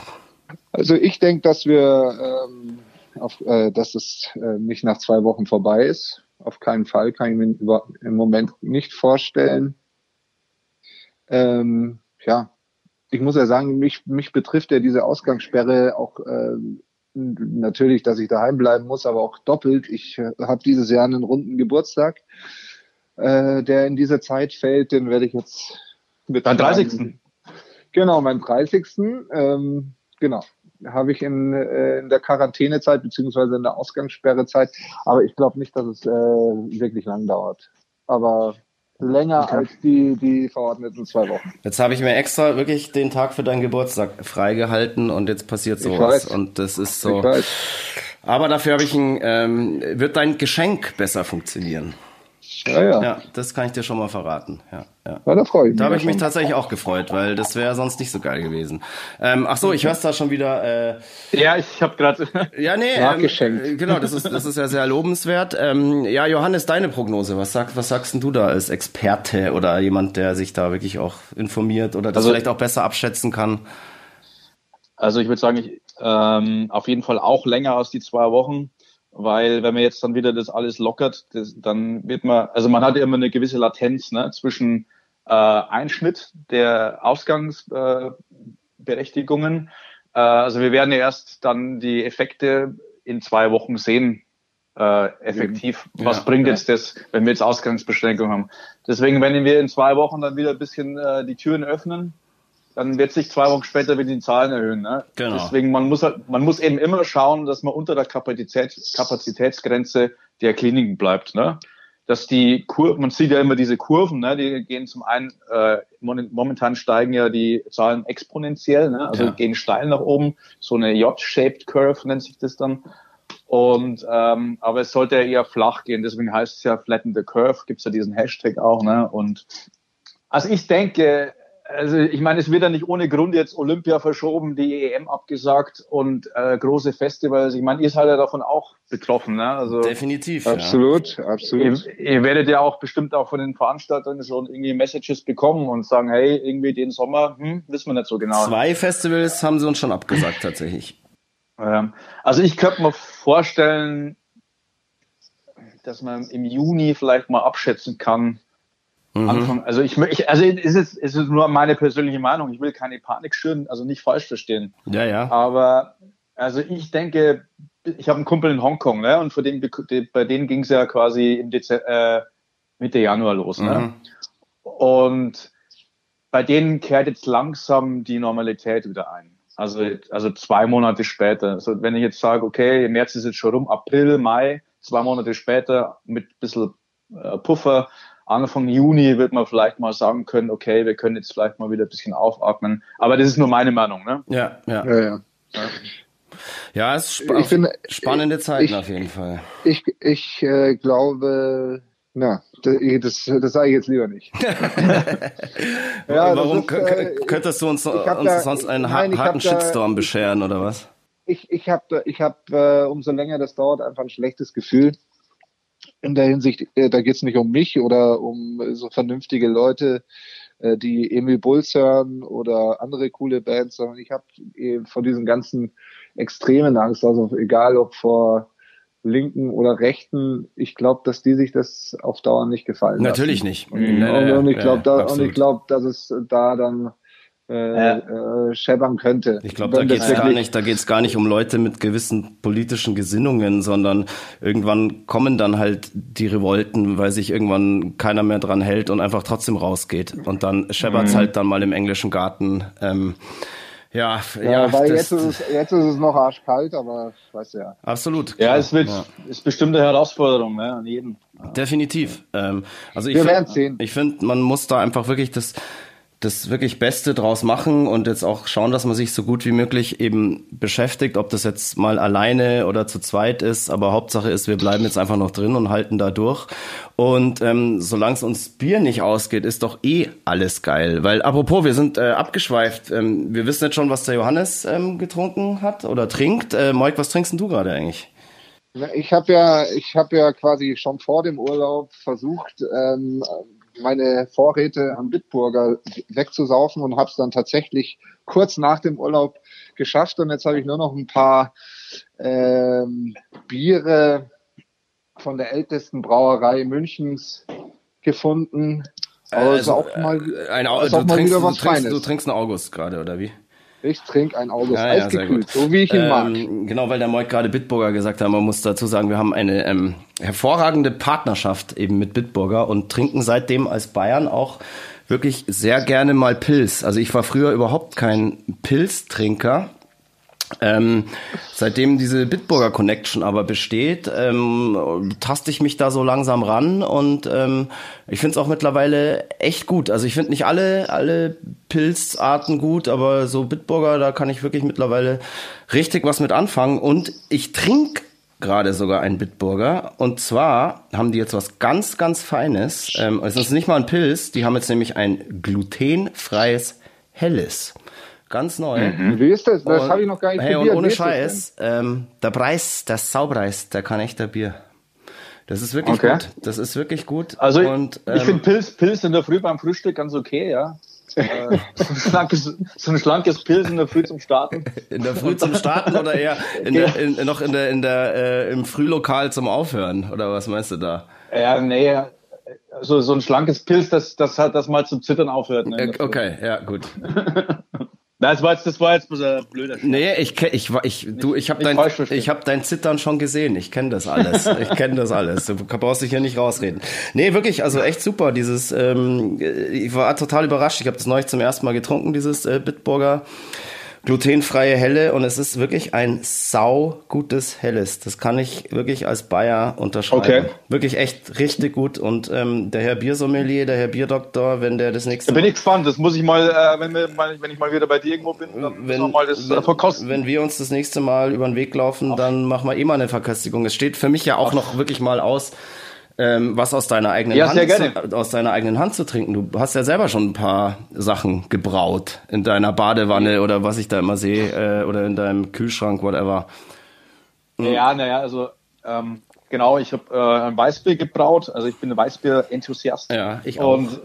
Also ich denke, dass wir, ähm, auf, äh, dass es äh, nicht nach zwei Wochen vorbei ist. Auf keinen Fall kann ich mir über, im Moment nicht vorstellen. Ähm, ja, ich muss ja sagen, mich, mich betrifft ja diese Ausgangssperre auch ähm, natürlich, dass ich daheim bleiben muss, aber auch doppelt. Ich äh, habe dieses Jahr einen runden Geburtstag, äh, der in diese Zeit fällt. Den werde ich jetzt mit Dein 30. meinem- Genau, meinen 30. Ähm, genau. Habe ich in, äh, in der Quarantänezeit beziehungsweise in der Ausgangssperrezeit. Aber ich glaube nicht, dass es äh, wirklich lang dauert. Aber länger als die, die verordneten zwei Wochen. Jetzt habe ich mir extra wirklich den Tag für deinen Geburtstag freigehalten und jetzt passiert sowas. Und das ist so. Aber dafür habe ich ein, ähm, wird dein Geschenk besser funktionieren. Ja, ja. Ja, das kann ich dir schon mal verraten. Ja, ja. ja da freue ich mich. Da habe ich mich tatsächlich auch gefreut, weil das wäre sonst nicht so geil gewesen. Ähm, ach so, ich hör's da schon wieder. Äh, Ja, ich habe gerade. ja, nee, Nachgeschenkt. Ähm, genau, das ist das ist ja sehr lobenswert. Ähm, ja, Johannes, deine Prognose. Was sagst was sagst denn du da als Experte oder jemand, der sich da wirklich auch informiert oder das Also- vielleicht auch besser abschätzen kann? Also ich würde sagen, ich, ähm, auf jeden Fall auch länger als die zwei Wochen, weil wenn man jetzt dann wieder das alles lockert, das, dann wird man, also man hat ja immer eine gewisse Latenz ne, zwischen äh, Einschnitt der Ausgangsberechtigungen. Äh, äh, also wir werden ja erst dann die Effekte in zwei Wochen sehen, äh, effektiv. Was Ja, bringt ja. jetzt das, wenn wir jetzt Ausgangsbeschränkungen haben? Deswegen, wenn wir in zwei Wochen dann wieder ein bisschen äh, die Türen öffnen, dann wird sich zwei Wochen später wieder die Zahlen erhöhen. Ne? Genau. Deswegen, man muss halt, man muss eben immer schauen, dass man unter der Kapazität, Kapazitätsgrenze der Kliniken bleibt. Ne? Dass die Kurven, man sieht ja immer diese Kurven, ne? die gehen zum einen, äh, momentan steigen ja die Zahlen exponentiell, ne? also Ja. gehen steil nach oben, so eine J-shaped Curve nennt sich das dann. Und ähm, aber es sollte ja eher flach gehen, deswegen heißt es ja Flatten the Curve, gibt's ja diesen Hashtag auch, ne? Und also ich denke, also ich meine, es wird ja nicht ohne Grund jetzt Olympia verschoben, die EM abgesagt und äh, große Festivals. Ich meine, ihr seid ja davon auch betroffen, ne? Also Definitiv. Absolut, ihr, absolut. ihr werdet ja auch bestimmt auch von den Veranstaltern schon irgendwie Messages bekommen und sagen, hey, irgendwie den Sommer, hm, wissen wir nicht so Ja. genau. Zwei Festivals haben sie uns schon abgesagt tatsächlich. Ähm, also ich könnte mir vorstellen, dass man im Juni vielleicht mal abschätzen kann. Mhm. Anfang, also ich, ich also es ist, es ist nur meine persönliche Meinung. Ich will keine Panik schüren, also nicht falsch verstehen. Ja, ja. Aber also ich denke, ich habe einen Kumpel in Hongkong, ne? Und für den, bei denen ging es ja quasi im Dezember, äh, Mitte Januar los, ne? Mhm. Und bei denen kehrt jetzt langsam die Normalität wieder ein. Also, also zwei Monate später. Also wenn ich jetzt sage, okay, März ist jetzt schon rum, April, Mai, zwei Monate später mit ein bisschen äh, Puffer, Anfang Juni wird man vielleicht mal sagen können, okay, wir können jetzt vielleicht mal wieder ein bisschen aufatmen. Aber das ist nur meine Meinung, ne? Ja, ja. Ja, ja. Ja, es ist spa Ich finde- spannende Zeiten ich- auf jeden Fall. Ich, ich äh, glaube, na, das, das, das sage ich jetzt lieber nicht. Ja, Warum ist, äh, kö- könntest du uns, uns da- sonst einen nein, harten hab da- Shitstorm bescheren oder was? ich, ich habe, ich hab, äh, umso länger das dauert, einfach ein schlechtes Gefühl. In der Hinsicht, äh, da geht's nicht um mich oder um äh, so vernünftige Leute, äh, die Emil Bulls hören oder andere coole Bands, sondern ich habe vor diesen ganzen Extremen Angst, also egal ob vor Linken oder Rechten, ich glaube, dass die sich das auf Dauer nicht gefallen Natürlich lassen. nicht. Und, Nee, nee, und ich ja, glaube, da, und absolut. ich glaube, dass es da dann äh, ja. äh, scheppern könnte. Ich glaube, da geht es gar nicht, da geht's gar nicht um Leute mit gewissen politischen Gesinnungen, sondern irgendwann kommen dann halt die Revolten, weil sich irgendwann keiner mehr dran hält und einfach trotzdem rausgeht. Und dann scheppert's mhm. halt dann mal im englischen Garten. Ähm, ja, ja, ja weil jetzt, ist es, jetzt ist es noch arschkalt, aber weißt du ja. Absolut. Ja, es wird, ja. ist bestimmt eine Herausforderung, ne, an jeden. Definitiv. Ähm, also ich Wir werden sehen. Ich finde, man muss da einfach wirklich das, das wirklich Beste draus machen und jetzt auch schauen, dass man sich so gut wie möglich eben beschäftigt, ob das jetzt mal alleine oder zu zweit ist, aber Hauptsache ist, wir bleiben jetzt einfach noch drin und halten da durch. Und ähm, solange es uns Bier nicht ausgeht, ist doch eh alles geil. Weil apropos, wir sind äh, abgeschweift. Ähm, wir wissen jetzt schon, was der Johannes ähm, getrunken hat oder trinkt. Äh, Moik, was trinkst denn du gerade eigentlich? Ich habe ja, ich habe ja quasi schon vor dem Urlaub versucht, ähm, meine Vorräte am Bitburger wegzusaufen und habe es dann tatsächlich kurz nach dem Urlaub geschafft. Und jetzt habe ich nur noch ein paar ähm, Biere von der ältesten Brauerei Münchens gefunden. Also, also auch mal, ein, also mal trinkst, du trinkst. Du trinkst einen August gerade, oder wie? Ich trinke ein August ja, eisgekühlt, ja, so wie ich ihn ähm, mag. Genau, weil der Moik gerade Bitburger gesagt hat, man muss dazu sagen, wir haben eine ähm, hervorragende Partnerschaft eben mit Bitburger und trinken seitdem als Bayern auch wirklich sehr gerne mal Pilz. Also ich war früher überhaupt kein Pilztrinker ähm, seitdem diese Bitburger Connection aber besteht, ähm, taste ich mich da so langsam ran und ähm, ich finde es auch mittlerweile echt gut. Also ich finde nicht alle, alle Pilzarten gut, aber so Bitburger, da kann ich wirklich mittlerweile richtig was mit anfangen und ich trinke gerade sogar einen Bitburger und zwar haben die jetzt was ganz, ganz Feines. Ähm, es ist nicht mal ein Pilz, die haben jetzt nämlich ein glutenfreies Helles. Ganz neu. Mhm. Wie ist das? Das habe ich noch gar nicht hey, probiert. Und ohne Scheiß, ähm, der Preis, der Saupreis, der kann echter Bier. Das ist wirklich okay. gut. Das ist wirklich gut. Also und, ähm, ich finde Pilz, Pilz in der Früh beim Frühstück ganz okay, ja. äh, so, ein schlankes, so ein schlankes Pilz in der Früh zum Starten. In der Früh zum Starten oder eher in der, in, noch in der, in der, äh, im Frühlokal zum Aufhören? Oder was meinst du da? Ja, nee, so, so ein schlankes Pilz, das, das hat das mal zum Zittern aufhört. Ne, okay, ja, gut. Das war jetzt, das war jetzt ein blöder Schmerz. Nee, ich, ich, ich, du, ich habe dein, ich hab dein Zittern schon gesehen. Ich kenne das alles. Ich kenne das alles. Du brauchst dich hier nicht rausreden. Nee, wirklich, also echt super. Dieses, ähm, ich war total überrascht. Ich habe das neulich zum ersten Mal getrunken, dieses äh, Bitburger glutenfreie Helle und es ist wirklich ein sau gutes Helles. Das kann ich wirklich als Bayer unterschreiben. Okay. Wirklich echt richtig gut und ähm, der Herr Biersommelier, der Herr Bierdoktor, wenn der das nächste Da bin ich gespannt. Das muss ich mal, äh, wenn, wir, wenn ich mal wieder bei dir irgendwo bin, dann wenn, wir mal das wenn, verkosten. Wenn wir uns das nächste Mal über den Weg laufen, Ach. dann machen wir eh mal eine Verköstigung. Es steht für mich ja auch Ach. noch wirklich mal aus, ähm, was aus deiner eigenen ja, Hand zu, aus deiner eigenen Hand zu trinken. Du hast ja selber schon ein paar Sachen gebraut in deiner Badewanne oder was ich da immer sehe äh, oder in deinem Kühlschrank, whatever. Mhm. Ja, naja, also ähm, genau, ich habe äh, ein Weißbier gebraut. Also ich bin ein Weißbier-Enthusiast. Ja, ich auch. Und,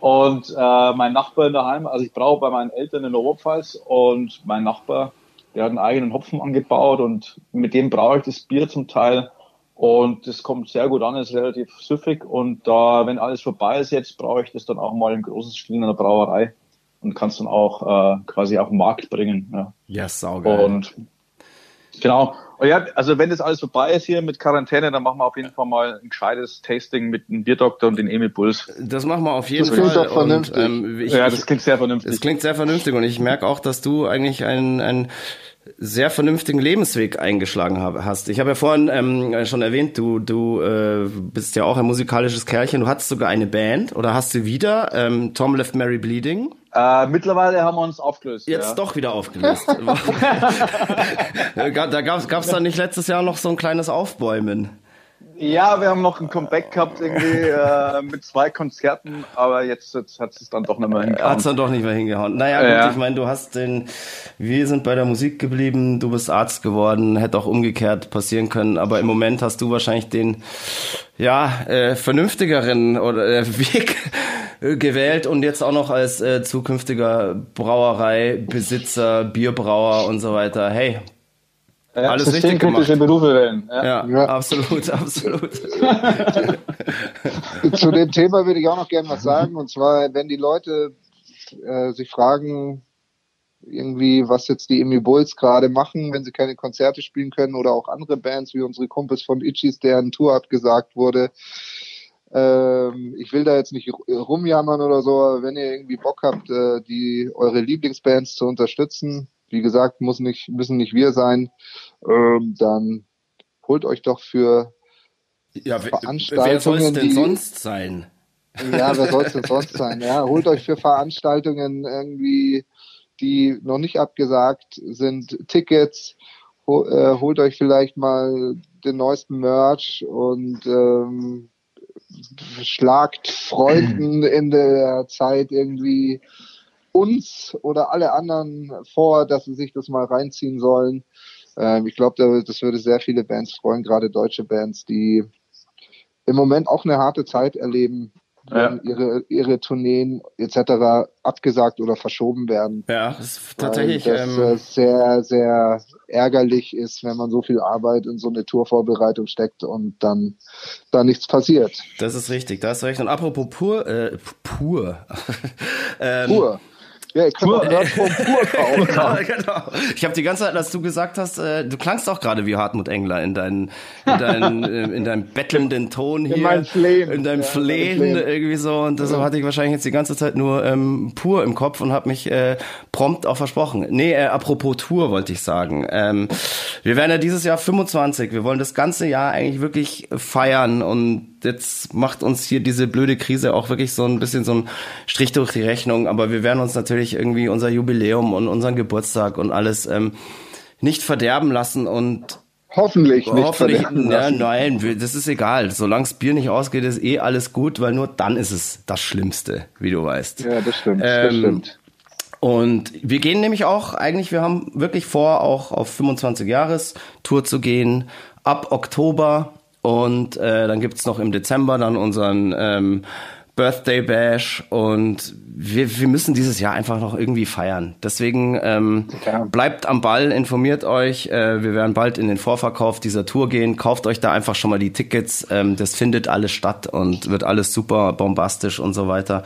und äh, mein Nachbar in daheim, also ich braue bei meinen Eltern in der Oberpfalz und mein Nachbar, der hat einen eigenen Hopfen angebaut und mit dem braue ich das Bier zum Teil und das kommt sehr gut an, ist relativ süffig. Und da, wenn alles vorbei ist jetzt, brauche ich das dann auch mal im großen Stil in der Brauerei und kann es dann auch äh, quasi auf den Markt bringen. Ja, ja saugeil. Und genau. Und ja, also wenn das alles vorbei ist hier mit Quarantäne, dann machen wir auf jeden Fall mal ein gescheites Tasting mit dem Bierdoktor und den Emil Bulls. Das machen wir auf jeden das Fall. Klingt doch vernünftig. Und, ähm, ich, ja, das klingt sehr vernünftig. Das klingt sehr vernünftig und ich merke auch, dass du eigentlich ein, ein sehr vernünftigen Lebensweg eingeschlagen hast. Ich habe ja vorhin ähm, schon erwähnt, du, du äh, bist ja auch ein musikalisches Kerlchen. Du hattest sogar eine Band oder hast du wieder ähm, Tom Left Mary Bleeding? Äh, mittlerweile haben wir uns aufgelöst. Jetzt ja. doch wieder aufgelöst. da gab es da nicht letztes Jahr noch so ein kleines Aufbäumen. Ja, wir haben noch ein Comeback gehabt irgendwie äh, mit zwei Konzerten, aber jetzt, jetzt hat es dann doch nicht mehr hingehauen. Hat es dann doch nicht mehr hingehauen. Naja, gut, ja. ich meine, du hast den, wir sind bei der Musik geblieben, du bist Arzt geworden, hätte auch umgekehrt passieren können, aber im Moment hast du wahrscheinlich den, ja, äh, vernünftigeren oder äh, Weg gewählt und jetzt auch noch als äh, zukünftiger Brauereibesitzer, Bierbrauer und so weiter. Hey, ja, Alles richtig gemacht. Berufe wählen. Ja. Ja, ja, absolut, absolut. Zu dem Thema würde ich auch noch gerne was sagen. Und zwar, wenn die Leute äh, sich fragen, irgendwie, was jetzt die Emi Bulls gerade machen, wenn sie keine Konzerte spielen können oder auch andere Bands wie unsere Kumpels von Itchies, deren Tour abgesagt wurde. Ähm, ich will da jetzt nicht rumjammern oder so, aber wenn ihr irgendwie Bock habt, äh, die eure Lieblingsbands zu unterstützen, wie gesagt, muss nicht, müssen nicht wir sein, ähm, dann holt euch doch für ja, Veranstaltungen. Wer soll es denn die, sonst sein? Ja, wer soll es denn sonst sein? Ja, holt euch für Veranstaltungen irgendwie die noch nicht abgesagt sind, Tickets, äh, holt euch vielleicht mal den neuesten Merch und ähm, schlagt Freunden in der Zeit irgendwie uns oder alle anderen vor, dass sie sich das mal reinziehen sollen. Ähm, ich glaube, das würde sehr viele Bands freuen, gerade deutsche Bands, die im Moment auch eine harte Zeit erleben ja. ihre, ihre Tourneen etc. abgesagt oder verschoben werden. Ja, das ist tatsächlich das ähm, äh, sehr, sehr ärgerlich ist, wenn man so viel Arbeit in so eine Tourvorbereitung steckt und dann da nichts passiert. Das ist richtig, da hast du recht. Und apropos pur, äh, pur. ähm, pur. Ja, ich kann pur, vom pur genau, genau. Ich habe die ganze Zeit, als du gesagt hast, äh, du klangst auch gerade wie Hartmut Engler in deinen, in deinen, äh, in deinem bettelnden Ton hier. In meinem Flehen. In deinem ja, Flehen, Flehen, irgendwie so. Und deshalb ja. hatte ich wahrscheinlich jetzt die ganze Zeit nur ähm, pur im Kopf und habe mich äh, prompt auch versprochen. Nee, äh, apropos Tour wollte ich sagen. Ähm, wir werden ja dieses Jahr 25. Wir wollen das ganze Jahr eigentlich wirklich feiern und jetzt macht uns hier diese blöde Krise auch wirklich so ein bisschen so ein Strich durch die Rechnung. Aber wir werden uns natürlich irgendwie unser Jubiläum und unseren Geburtstag und alles ähm, nicht verderben lassen und Hoffentlich nicht. Hoffentlich, ja, nein, das ist egal. Solange das Bier nicht ausgeht, ist eh alles gut, weil nur dann ist es das Schlimmste, wie du weißt. Ja, das stimmt. Ähm, das stimmt. Und wir gehen nämlich auch, eigentlich, wir haben wirklich vor, auch auf 25 Jahres Tour zu gehen. Ab Oktober und äh, dann gibt's noch im Dezember dann unseren ähm, Birthday Bash und wir, wir müssen dieses Jahr einfach noch irgendwie feiern. Deswegen ähm, ja. bleibt am Ball, informiert euch. Äh, wir werden bald in den Vorverkauf dieser Tour gehen. Kauft euch da einfach schon mal die Tickets. Ähm, das findet alles statt und wird alles super bombastisch und so weiter.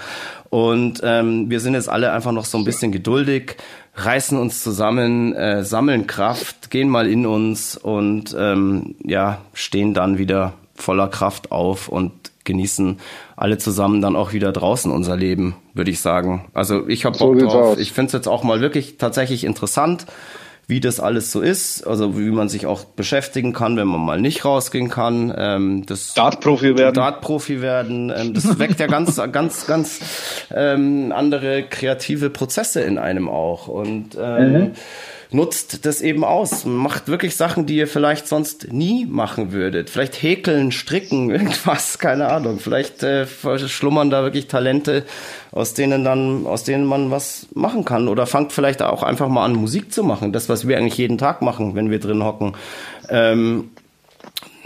Und ähm, wir sind jetzt alle einfach noch so ein bisschen geduldig reißen uns zusammen, äh, sammeln Kraft, gehen mal in uns und ähm, ja, stehen dann wieder voller Kraft auf und genießen alle zusammen dann auch wieder draußen unser Leben, würde ich sagen. Also ich habe Bock so drauf. Ich finde es jetzt auch mal wirklich tatsächlich interessant wie das alles so ist, also wie man sich auch beschäftigen kann, wenn man mal nicht rausgehen kann. Ähm, das Dartprofi werden. Dartprofi werden. Ähm, das weckt ja ganz, ganz, ganz ähm, andere kreative Prozesse in einem auch. Und ähm, mhm nutzt das eben aus. Macht wirklich Sachen, die ihr vielleicht sonst nie machen würdet. Vielleicht häkeln, stricken, irgendwas, keine Ahnung. Vielleicht äh, schlummern da wirklich Talente, aus denen dann, aus denen man was machen kann. Oder fangt vielleicht auch einfach mal an, Musik zu machen. Das, was wir eigentlich jeden Tag machen, wenn wir drin hocken. Ähm,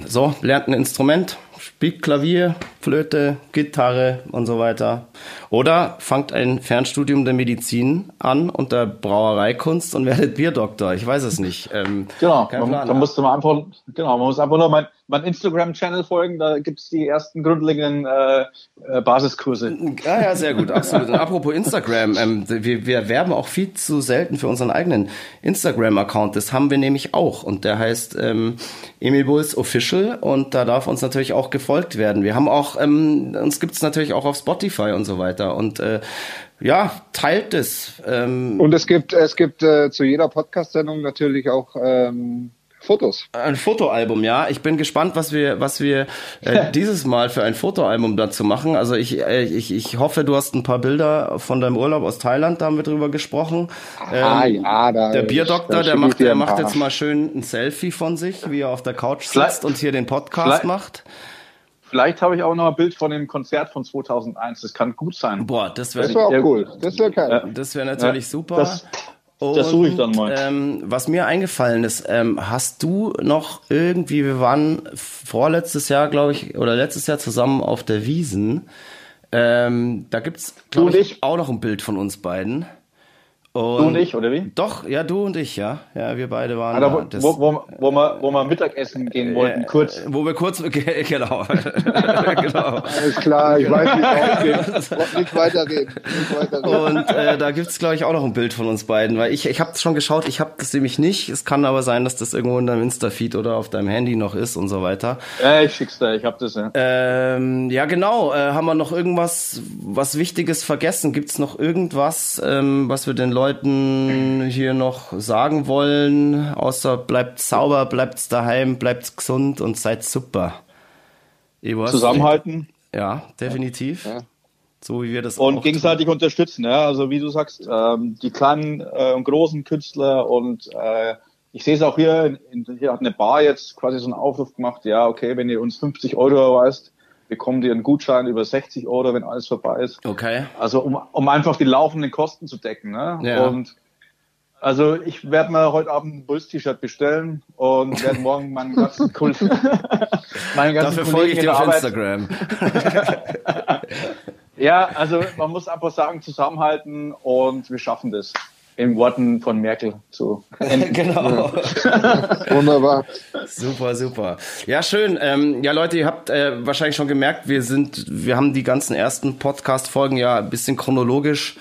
so, lernt ein Instrument spielt Klavier, Flöte, Gitarre und so weiter. Oder fangt ein Fernstudium der Medizin an und der Brauereikunst und werdet Bierdoktor. Ich weiß es nicht. Ähm, genau, man, da musste man einfach, genau, man muss einfach nur mein, mein Instagram-Channel folgen, da gibt es die ersten grundlegenden äh, äh, Basiskurse. Ja, ja, sehr gut, absolut. Und apropos Instagram, ähm, wir, wir werben auch viel zu selten für unseren eigenen Instagram-Account. Das haben wir nämlich auch und der heißt ähm, Emil Bulls Official und da darf uns natürlich auch gefolgt werden. Wir haben auch, ähm, uns gibt's natürlich auch auf Spotify und so weiter und äh, ja, teilt es. Ähm, und es gibt, es gibt äh, zu jeder Podcast-Sendung natürlich auch ähm, Fotos. Ein Fotoalbum, ja. Ich bin gespannt, was wir, was wir äh, dieses Mal für ein Fotoalbum dazu machen. Also ich, äh, ich, ich hoffe, du hast ein paar Bilder von deinem Urlaub aus Thailand, da haben wir drüber gesprochen. Ähm, ah, ja, da, der Bierdoktor, der macht, der macht jetzt mal schön ein Selfie von sich, wie er auf der Couch sitzt vielleicht, und hier den Podcast macht. Vielleicht habe ich auch noch ein Bild von dem Konzert von 2001. Das kann gut sein. Boah, das wäre wär auch cool. Das wäre geil. Das wäre natürlich ja, super. Das, und, das suche ich dann mal. Ähm, was mir eingefallen ist, ähm, hast du noch irgendwie, wir waren vorletztes Jahr, glaube ich, oder letztes Jahr zusammen auf der Wiesen. Ähm, da gibt's, glaube ich, auch noch ein Bild von uns beiden. Und Du und ich, oder wie? Doch, ja, du und ich, ja. Ja, wir beide waren Alter, da. wo, Das- wo, wo, wo, wir, wo wir Mittagessen gehen wollten, äh, kurz. Wo wir kurz, genau. genau. Alles klar, ich weiß, es ausgeht. Nicht weiterreden. Nicht weiterreden. Und äh, da gibt's glaub ich, auch noch ein Bild von uns beiden, weil ich, ich habe schon geschaut, ich habe das nämlich nicht. Es kann aber sein, dass das irgendwo in deinem Insta-Feed oder auf deinem Handy noch ist und so weiter. Ja, ich schick's dir, ich hab das, ja. Ähm, ja, genau. Äh, haben wir noch irgendwas, was Wichtiges vergessen? Gibt's noch irgendwas, ähm, was wir den Leuten hier noch sagen wollen? Außer bleibt sauber, bleibt daheim, bleibt gesund und seid super. Zusammenhalten Ja, definitiv. Ja. So wie wir das und auch gegenseitig unterstützen, ja. Also wie du sagst, ähm, die kleinen äh, und großen Künstler und äh, ich sehe es auch hier, in, hier hat eine Bar jetzt quasi so einen Aufruf gemacht, ja, okay, wenn ihr uns 50 Euro überweist, bekommt ihr einen Gutschein über 60 Euro, wenn alles vorbei ist. Okay. Also um, um einfach die laufenden Kosten zu decken. Ne? Ja. Und also ich werde mir heute Abend ein Bulls-T-Shirt bestellen und werde morgen meinen ganzen Kul meinen ganzen Dafür folge ich Kollegen dir auf Arbeit- Instagram. Ja, also man muss einfach sagen, zusammenhalten und wir schaffen das. In Worten von Merkel zu enden. genau. Wunderbar. Super, super. Ja, schön. Ähm, ja, Leute, ihr habt äh, wahrscheinlich schon gemerkt, wir sind, wir haben die ganzen ersten Podcast-Folgen ja ein bisschen chronologisch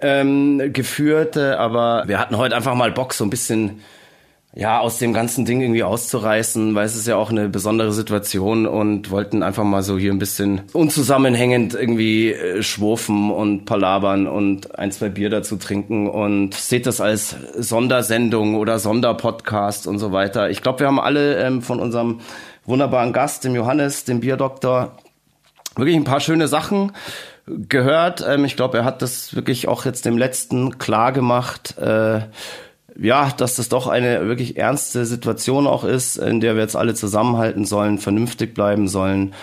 ähm, geführt, äh, aber wir hatten heute einfach mal Bock, so ein bisschen ja aus dem ganzen Ding irgendwie auszureißen, weil es ist ja auch eine besondere Situation und wollten einfach mal so hier ein bisschen unzusammenhängend irgendwie äh, schwurfen und palabern und ein, zwei Bier dazu trinken und seht das als Sondersendung oder Sonderpodcast und so weiter. Ich glaube, wir haben alle ähm, von unserem wunderbaren Gast, dem Johannes, dem Bierdoktor, wirklich ein paar schöne Sachen gehört. Ähm, ich glaube, er hat das wirklich auch jetzt dem letzten klar gemacht. Äh, ja, dass das doch eine wirklich ernste Situation auch ist, in der wir jetzt alle zusammenhalten sollen, vernünftig bleiben sollen,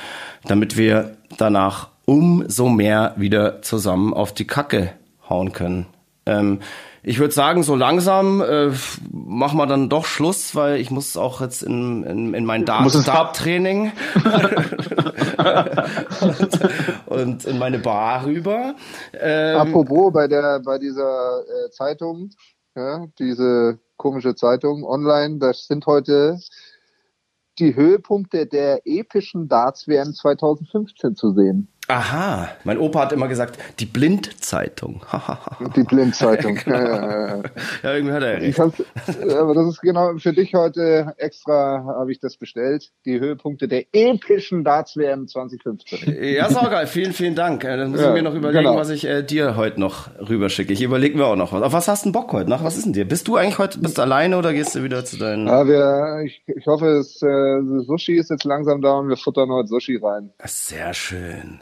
damit wir danach umso mehr wieder zusammen auf die Kacke hauen können. Ähm, ich würde sagen, so langsam äh, machen wir dann doch Schluss, weil ich muss auch jetzt in, in, in mein. Dart-Training und, und in meine Bar rüber. Ähm, Apropos bei der bei dieser äh, Zeitung, ja, diese komische Zeitung online, das sind heute die Höhepunkte der epischen Darts-WM 2015 zu sehen. Aha, mein Opa hat immer gesagt, die Blindzeitung. Die Blindzeitung. ja, ja, irgendwie hat er recht. aber das ist genau für dich heute extra habe ich das bestellt. Die Höhepunkte der epischen Darts WM 2015. Ja, ist auch geil. Vielen, vielen Dank. Äh, Dann muss Ja, mir noch überlegen, genau. was ich äh, dir heute noch rüberschicke. Ich überlege mir auch noch was. Auf was hast du denn Bock heute? Nach was ist denn dir? Bist du eigentlich heute bist du alleine oder gehst du wieder zu deinen? Ja, wir, ich, ich hoffe, das äh, Sushi ist jetzt langsam da und wir futtern heute Sushi rein. Sehr schön.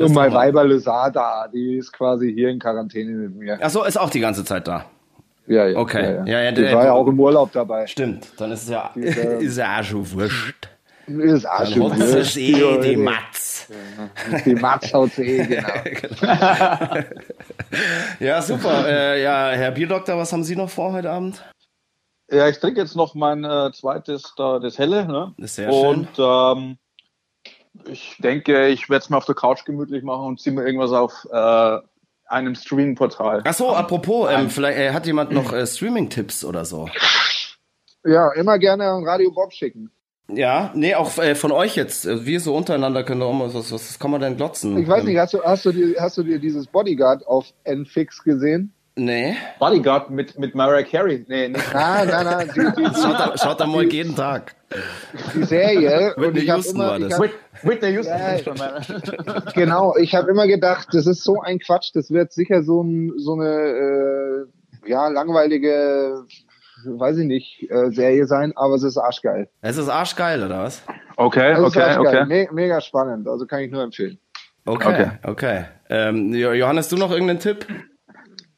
Und mein ist Weiber Lysada, die ist quasi hier in Quarantäne mit mir. Ach so, ist auch die ganze Zeit da. Ja, ja. Okay. Ja, ja. Ja, ja, die der- war ja auch im Urlaub dabei. Stimmt. Dann ist es ja, Diese- ist ja auch schon wurscht. Ist auch Dann schon wurscht. eh die Matz. Die Matz haut eh, genau. Ja, super. Äh, ja, Herr Bierdoktor, was haben Sie noch vor heute Abend? Ja, ich trinke jetzt noch mein äh, zweites, da, das Helle. Ne? Das ist sehr und ähm, ich denke, ich werde es mir auf der Couch gemütlich machen und ziehe mir irgendwas auf äh, einem Streaming-Portal. Ach so, apropos, ähm, vielleicht äh, hat jemand noch äh, Streaming-Tipps oder so. Ja, immer gerne an Radio Bob schicken. Ja, nee, auch äh, von euch jetzt. Äh, Wir so untereinander können doch auch mal was, was, was kann man denn glotzen? Ich weiß Ähm, nicht, hast du, hast du, dir, hast du dir dieses Bodyguard auf Nfix gesehen? Nee. Bodyguard mit, mit Mariah Carey. Nee, nicht. Nein, nein, nein, die, die, Schaut da, schaut da mal jeden Tag. die Serie. und Whitney Houston immer, war das. hab, Whit- Whitney Houston. Ja, genau, ich habe immer gedacht, das ist so ein Quatsch, das wird sicher so, ein, so eine äh, ja langweilige, weiß ich nicht, äh, Serie sein, aber es ist arschgeil. Es ist arschgeil, oder was? Okay, Es okay, okay. Me mega spannend, also kann ich nur empfehlen. Okay, okay. Okay. Ähm, Jo- Johannes, du noch irgendeinen Tipp?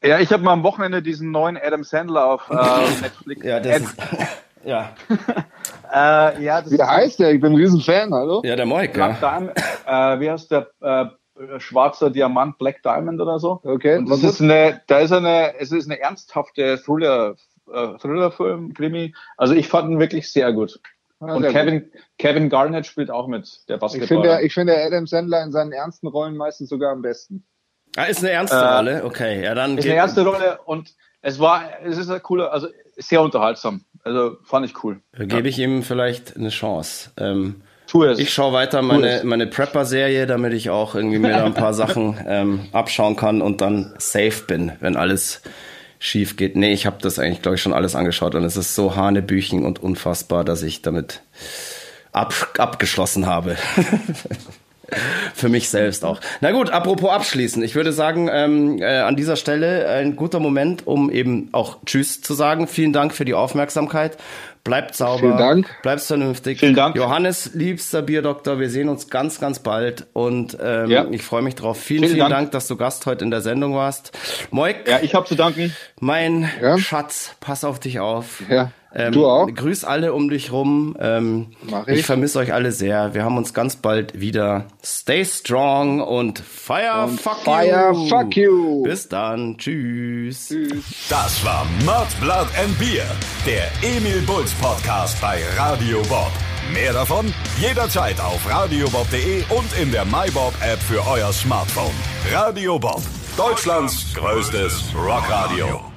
Ja, ich habe mal am Wochenende diesen neuen Adam Sandler auf äh, Netflix. Ja, das ist, ja. äh, ja, das Wie heißt der? Ich bin ein Riesenfan, hallo? ja, der Moik, ja. Diamond, äh, wie heißt der äh, schwarzer Diamant Black Diamond oder so? Okay, Und das ist eine, da ist eine, es ist eine ernsthafte Thriller, äh, Thriller-Film, Krimi. Also ich fand ihn wirklich sehr gut. Ah, Und sehr gut. Kevin, Kevin Garnett spielt auch mit, der Ich Basketballer. finde, ich finde Adam Sandler in seinen ernsten Rollen meistens sogar am besten. Ah, ist eine ernste äh, Rolle, okay. Ja, dann ist eine ernste Rolle und es war, es ist ein cooler, also sehr unterhaltsam. Also fand ich cool. Da gebe ich ihm vielleicht eine Chance. Ähm, tu es. Ich schaue weiter meine, meine Prepper-Serie, damit ich auch irgendwie mir da ein paar Sachen ähm, abschauen kann und dann safe bin, wenn alles schief geht. Nee, ich habe das eigentlich, glaube ich, schon alles angeschaut und es ist so hanebüchen und unfassbar, dass ich damit ab, abgeschlossen habe. Für mich selbst auch. Na gut, apropos abschließen. Ich würde sagen, ähm, äh, an dieser Stelle ein guter Moment, um eben auch Tschüss zu sagen. Vielen Dank für die Aufmerksamkeit. Bleibt sauber. Vielen Dank. Bleibt vernünftig. Vielen Dank. Johannes, liebster Bierdoktor, wir sehen uns ganz, ganz bald und ähm, ja. ich freue mich drauf. Vielen, vielen, vielen Dank. Dank. dass du Gast heute in der Sendung warst. Moik. Ja, ich habe zu danken. Mein ja. Schatz, pass auf dich auf. Ja. Ähm, du auch. Grüß alle um dich rum. Ähm, Mach ich. ich vermisse euch alle sehr. Wir haben uns ganz bald wieder. Stay strong und fire und fuck fire you. fuck you. Bis dann. Tschüss. Tschüss. Das war Mud, Blood and Beer, der Emil Bulls Podcast bei Radio Bob. Mehr davon jederzeit auf radiobob.de und in der MyBob App für euer Smartphone. Radio Bob, Deutschlands größtes Rockradio.